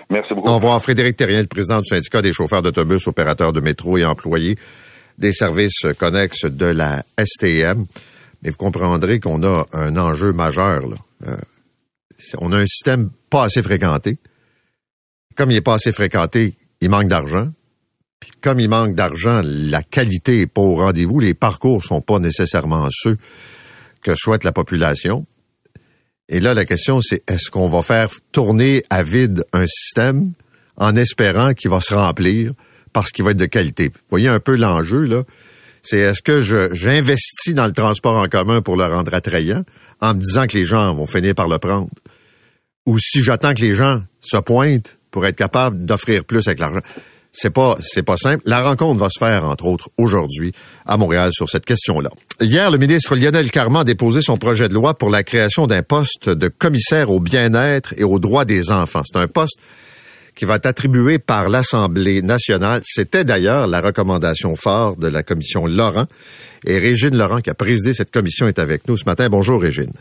Merci beaucoup. Au revoir. Frédéric Terrien, le président du syndicat des chauffeurs d'autobus, opérateurs de métro et employés des services connexes de la STM. Mais vous comprendrez qu'on a un enjeu majeur. Là. Euh, on a un système pas assez fréquenté. Comme il n'est pas assez fréquenté, il manque d'argent. Puis comme il manque d'argent, la qualité est pas au rendez-vous, les parcours sont pas nécessairement ceux que souhaite la population. Et là, la question, c'est est-ce qu'on va faire tourner à vide un système en espérant qu'il va se remplir parce qu'il va être de qualité? Voyez un peu l'enjeu, là. C'est est-ce que j'investis dans le transport en commun pour le rendre attrayant en me disant que les gens vont finir par le prendre? Ou si j'attends que les gens se pointent pour être capable d'offrir plus avec l'argent? C'est pas, c'est pas simple. La rencontre va se faire, entre autres, aujourd'hui à Montréal sur cette question-là. Hier, le ministre Lionel Carman a déposé son projet de loi pour la création d'un poste de commissaire au bien-être et aux droits des enfants. C'est un poste qui va être attribué par l'Assemblée nationale. C'était d'ailleurs la recommandation phare de la commission Laurent. Et Régine Laurent, qui a présidé cette commission, est avec nous ce matin. Bonjour, Régine.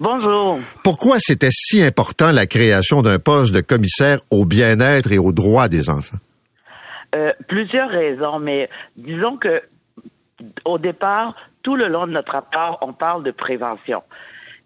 Bonjour. Pourquoi c'était si important la création d'un poste de commissaire au bien-être et aux droits des enfants? Euh, plusieurs raisons, mais disons que au départ, tout le long de notre rapport, on parle de prévention.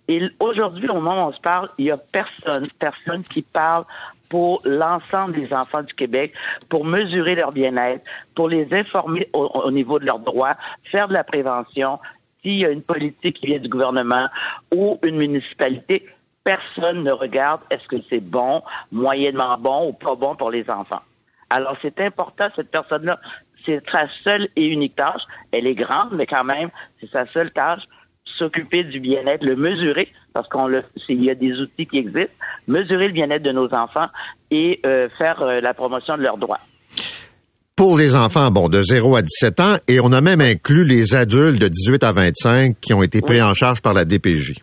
Et aujourd'hui, au moment où on se parle, il y a personne, personne qui parle pour l'ensemble des enfants du Québec, pour mesurer leur bien-être, pour les informer au, niveau de leurs droits, faire de la prévention. S'il y a une politique qui vient du gouvernement ou une municipalité, personne ne regarde est-ce que c'est bon, moyennement bon ou pas bon pour les enfants. Alors, c'est important, cette personne-là, c'est sa seule et unique tâche. Elle est grande, mais quand même, c'est sa seule tâche, s'occuper du bien-être, le mesurer, parce qu'on le, il y a des outils qui existent, mesurer le bien-être de nos enfants et euh, faire euh, la promotion de leurs droits. Pour les enfants, bon, de 0 à 17 ans, et on a même inclus les adultes de 18 à 25 qui ont été pris en charge par la DPJ.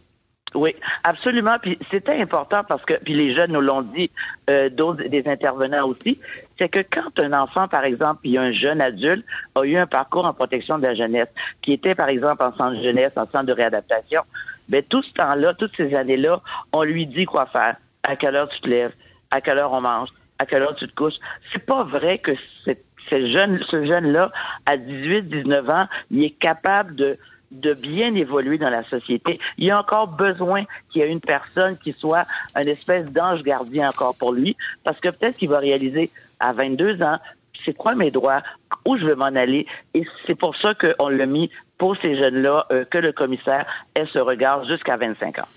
Oui, absolument. Puis c'était important parce que, puis les jeunes nous l'ont dit, euh, d'autres des intervenants aussi, c'est que quand un enfant, par exemple, puis un jeune adulte a eu un parcours en protection de la jeunesse, qui était, par exemple, en centre de jeunesse, en centre de réadaptation, ben tout ce temps-là, toutes ces années-là, on lui dit quoi faire, à quelle heure tu te lèves, à quelle heure on mange, à quelle heure tu te couches? C'est pas vrai que ce jeune, ce jeune-là, à 18, 19 ans, il est capable de de bien évoluer dans la société. Il y a encore besoin qu'il y ait une personne qui soit un espèce d'ange gardien encore pour lui, parce que peut-être qu'il va réaliser à 22 ans, c'est quoi mes droits, où je veux m'en aller, et c'est pour ça qu'on l'a mis pour ces jeunes-là, euh, que le commissaire ait ce regard jusqu'à 25 ans.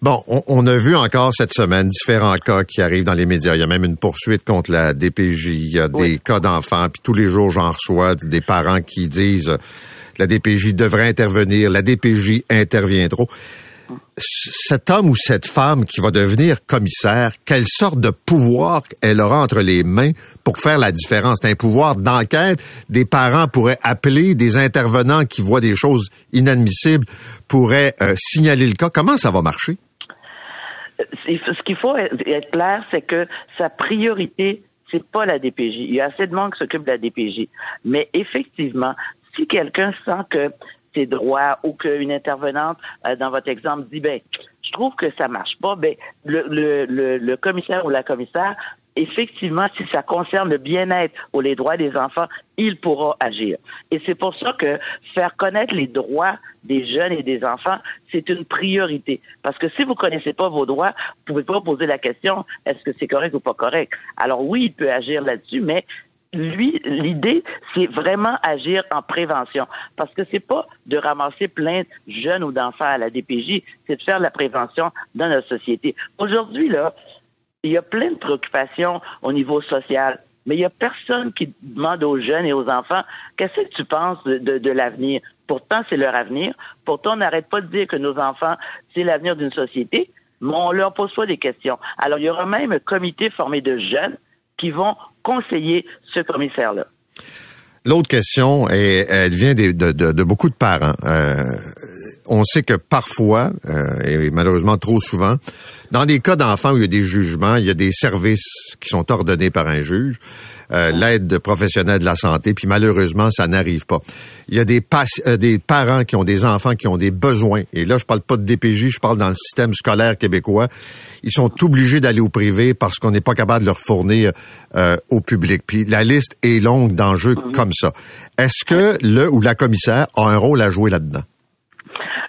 Bon, on, a vu encore cette semaine différents cas qui arrivent dans les médias. Il y a même une poursuite contre la DPJ. Il y a des cas d'enfants. Puis tous les jours, j'en reçois des parents qui disent la DPJ devrait intervenir, la DPJ intervient trop. Cet homme ou cette femme qui va devenir commissaire, quelle sorte de pouvoir elle aura entre les mains pour faire la différence? C'est un pouvoir d'enquête. Des parents pourraient appeler, des intervenants qui voient des choses inadmissibles pourraient euh, signaler le cas. Comment ça va marcher? Ce qu'il faut être clair, c'est que sa priorité, c'est pas la DPJ. Il y a assez de monde qui s'occupe de la DPJ. Mais effectivement, si quelqu'un sent que ses droits ou qu'une intervenante, euh, dans votre exemple, dit, ben, je trouve que ça marche pas, ben, le, le, le, commissaire ou la commissaire effectivement, si ça concerne le bien-être ou les droits des enfants, il pourra agir. Et c'est pour ça que faire connaître les droits des jeunes et des enfants, c'est une priorité. Parce que si vous connaissez pas vos droits, vous pouvez pas poser la question, est-ce que c'est correct ou pas correct? Alors oui, il peut agir là-dessus, mais lui, l'idée, c'est vraiment agir en prévention. Parce que c'est pas de ramasser plein de jeunes ou d'enfants à la DPJ, c'est de faire la prévention dans notre société. Aujourd'hui, là, il y a plein de préoccupations au niveau social. Mais il n'y a personne qui demande aux jeunes et aux enfants qu'est-ce que tu penses de, l'avenir? Pourtant, c'est leur avenir. Pourtant, on n'arrête pas de dire que nos enfants, c'est l'avenir d'une société, mais on leur pose pas des questions. Alors, il y aura même un comité formé de jeunes qui vont conseiller ce commissaire-là. L'autre question, est, elle vient de, de, de, beaucoup de parents. Euh, on sait que parfois, euh, et malheureusement trop souvent, dans des cas d'enfants où il y a des jugements, il y a des services qui sont ordonnés par un juge, euh, l'aide professionnelle de la santé, puis malheureusement, ça n'arrive pas. Il y a des, euh, des parents qui ont des enfants qui ont des besoins, et là, je parle pas de DPJ, je parle dans le système scolaire québécois. Ils sont obligés d'aller au privé parce qu'on n'est pas capable de leur fournir euh, au public. Puis la liste est longue d'enjeux mhm. comme ça. Est-ce que le ou la commissaire a un rôle à jouer là-dedans?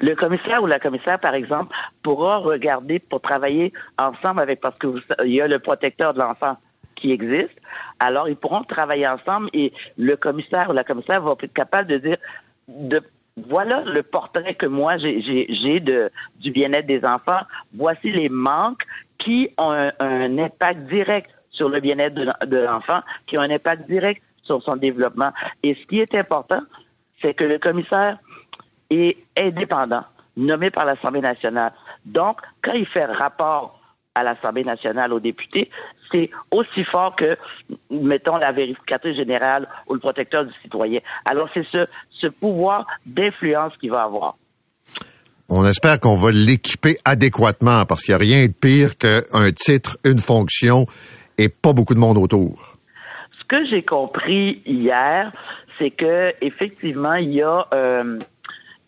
Le commissaire ou la commissaire, par exemple, pourra regarder pour travailler ensemble avec, parce que il y a le protecteur de l'enfant qui existe. Alors, ils pourront travailler ensemble et le commissaire ou la commissaire va être capable de dire, de, voilà le portrait que moi j'ai du bien-être des enfants. Voici les manques qui ont un, impact direct sur le bien-être de, l'enfant, qui ont un impact direct sur son développement. Et ce qui est important, c'est que le commissaire est indépendant, nommé par l'Assemblée nationale. Donc, quand il fait rapport à l'Assemblée nationale aux députés, c'est aussi fort que, mettons, la vérificatrice générale ou le protecteur du citoyen. Alors, c'est ce, ce pouvoir d'influence qu'il va avoir. On espère qu'on va l'équiper adéquatement parce qu'il n'y a rien de pire qu'un titre, une fonction et pas beaucoup de monde autour. Ce que j'ai compris hier, c'est que effectivement, il y a euh,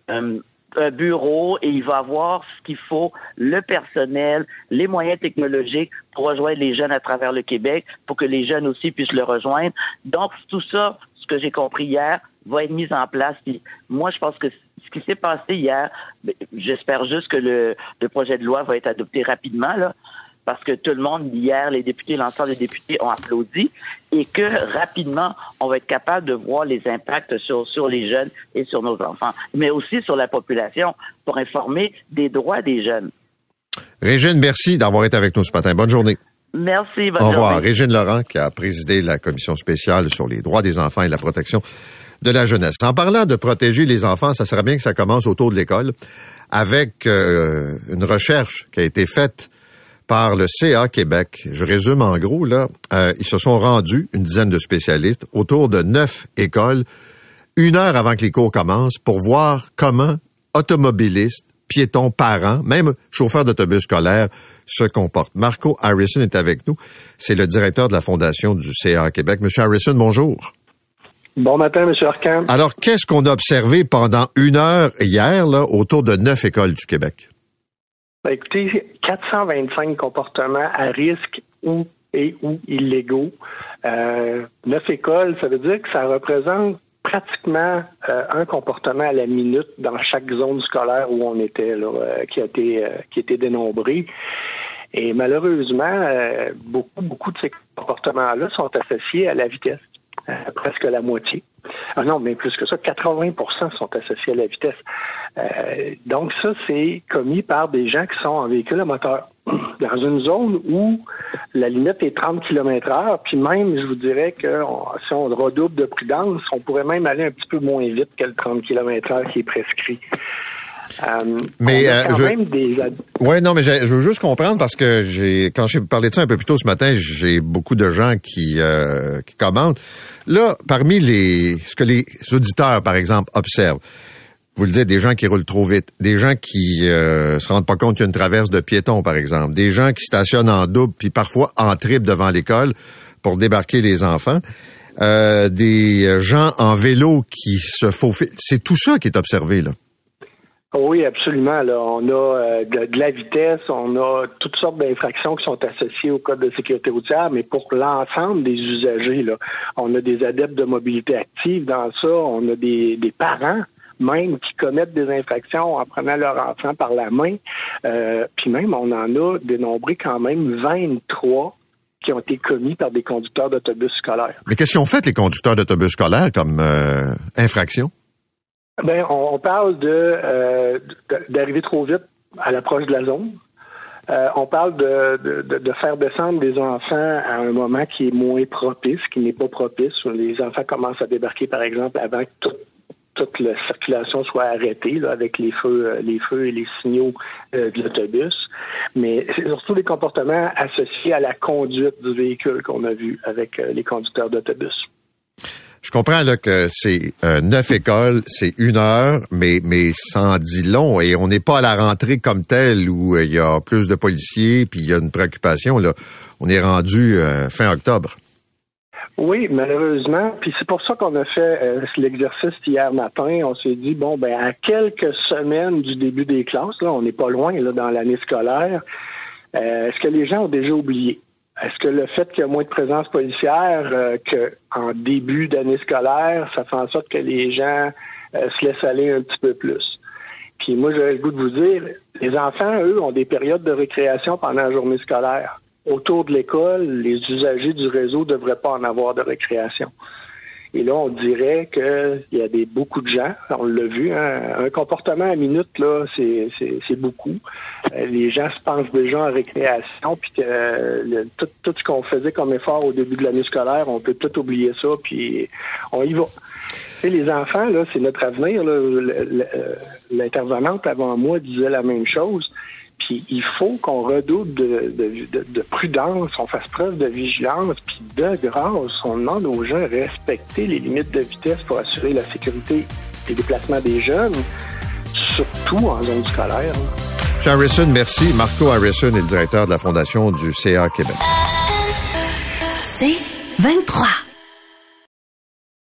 euh, un bureau et il va avoir ce qu'il faut, le personnel, les moyens technologiques pour rejoindre les jeunes à travers le Québec, pour que les jeunes aussi puissent le rejoindre. Donc, tout ça, ce que j'ai compris hier, va être mis en place. moi, je pense que ce qui s'est passé hier, ben, j'espère juste que le, le projet de loi va être adopté rapidement, là, parce que tout le monde, hier, les députés, l'ensemble des députés ont applaudi et que rapidement, on va être capable de voir les impacts sur, sur les jeunes et sur nos enfants, mais aussi sur la population pour informer des droits des jeunes. Régine, merci d'avoir été avec nous ce matin. Bonne journée. Merci. Bonne Au revoir. Régine Laurent, qui a présidé la commission spéciale sur les droits des enfants et la protection de la jeunesse. En parlant de protéger les enfants, ça serait bien que ça commence autour de l'école avec euh, une recherche qui a été faite par le CA Québec. Je résume en gros, là, euh, ils se sont rendus, une dizaine de spécialistes, autour de neuf écoles, une heure avant que les cours commencent, pour voir comment automobilistes, piétons, parents, même chauffeurs d'autobus scolaires se comportent. Marco Harrison est avec nous. C'est le directeur de la fondation du CA Québec. Monsieur Harrison, bonjour. Bon matin, Monsieur Arcan. Alors, qu'est-ce qu'on a observé pendant une heure hier, là, autour de neuf écoles du Québec? Ben, écoutez, 425 comportements à risque ou et ou illégaux. Euh, neuf écoles, ça veut dire que ça représente pratiquement euh, un comportement à la minute dans chaque zone scolaire où on était, là, euh, qui a été qui a été dénombré. Et malheureusement, beaucoup beaucoup de ces comportements-là sont associés à la vitesse, presque la moitié. Ah non, mais plus que ça, 80% sont associés à la vitesse. Euh, donc ça, c'est commis par des gens qui sont en véhicule à moteur. Dans une zone où la limite est 30 km heure, puis même, je vous dirais que si on redouble de prudence, on pourrait même aller un petit peu moins vite que le 30 km heure qui est prescrit. Euh, mais euh, ouais non mais je veux juste comprendre parce que j'ai quand j'ai parlé de ça un peu plus tôt ce matin j'ai beaucoup de gens qui qui commentent là parmi les ce que les auditeurs par exemple observent vous le dites, des gens qui roulent trop vite, des gens qui euh, se rendent pas compte qu'il y a une traverse de piétons, par exemple, des gens qui stationnent en double, puis parfois en triple devant l'école pour débarquer les enfants, euh, des gens en vélo qui se faufilent. C'est tout ça qui est observé, là. Oui, absolument. Là, on a euh, de, la vitesse, on a toutes sortes d'infractions qui sont associées au code de sécurité routière, mais pour l'ensemble des usagers, là, on a des adeptes de mobilité active dans ça, on a des, des parents même qui commettent des infractions en prenant leur enfant par la main. Euh, puis même, on en a dénombré quand même 23 qui ont été commis par des conducteurs d'autobus scolaires. Mais qu'est-ce qu'ils ont fait, les conducteurs d'autobus scolaires, comme euh, infraction? Ben, on, parle de euh, d'arriver trop vite à l'approche de la zone. Euh, on parle de, de, de, faire descendre des enfants à un moment qui est moins propice, qui n'est pas propice, où les enfants commencent à débarquer, par exemple, avant que tout, toute la circulation soit arrêtée, avec les feux, euh, les feux et les signaux euh, de l'autobus. Mais c'est surtout des comportements associés à la conduite du véhicule qu'on a vu avec les conducteurs d'autobus. Je comprends là que c'est euh, neuf écoles, c'est une heure, mais mais en dit long et on n'est pas à la rentrée comme telle où euh, il y a plus de policiers puis il y a une préoccupation là. On est rendu euh, fin octobre. Oui, malheureusement. Puis c'est pour ça qu'on a fait l'exercice hier matin. On s'est dit bon ben à quelques semaines du début des classes, là, on n'est pas loin là dans l'année scolaire. Est-ce que les gens ont déjà oublié? Est-ce que le fait qu'il y a moins de présence policière euh, qu'en début d'année scolaire, ça fait en sorte que les gens euh, se laissent aller un petit peu plus? Puis moi, j'aurais le goût de vous dire, les enfants, eux, ont des périodes de récréation pendant la journée scolaire. Autour de l'école, les usagers du réseau ne devraient pas en avoir de récréation. Et là, on dirait qu'il y a des beaucoup de gens, on l'a vu, hein, un comportement à minute, là, c'est, beaucoup. Euh, les gens se pensent déjà en récréation, puis que tout, tout, ce qu'on faisait comme effort au début de l'année scolaire, on peut tout oublier ça, puis on y va. Et les enfants, là, c'est notre avenir. L'intervenante avant moi disait la même chose. Puis il faut qu'on redouble de, de, prudence, on fasse preuve de vigilance, puis de grâce, on demande aux gens de respecter les limites de vitesse pour assurer la sécurité des déplacements des jeunes, surtout en zone scolaire. M. Harrison, merci. Marco Harrison est le directeur de la Fondation du CA Québec. C'est 23.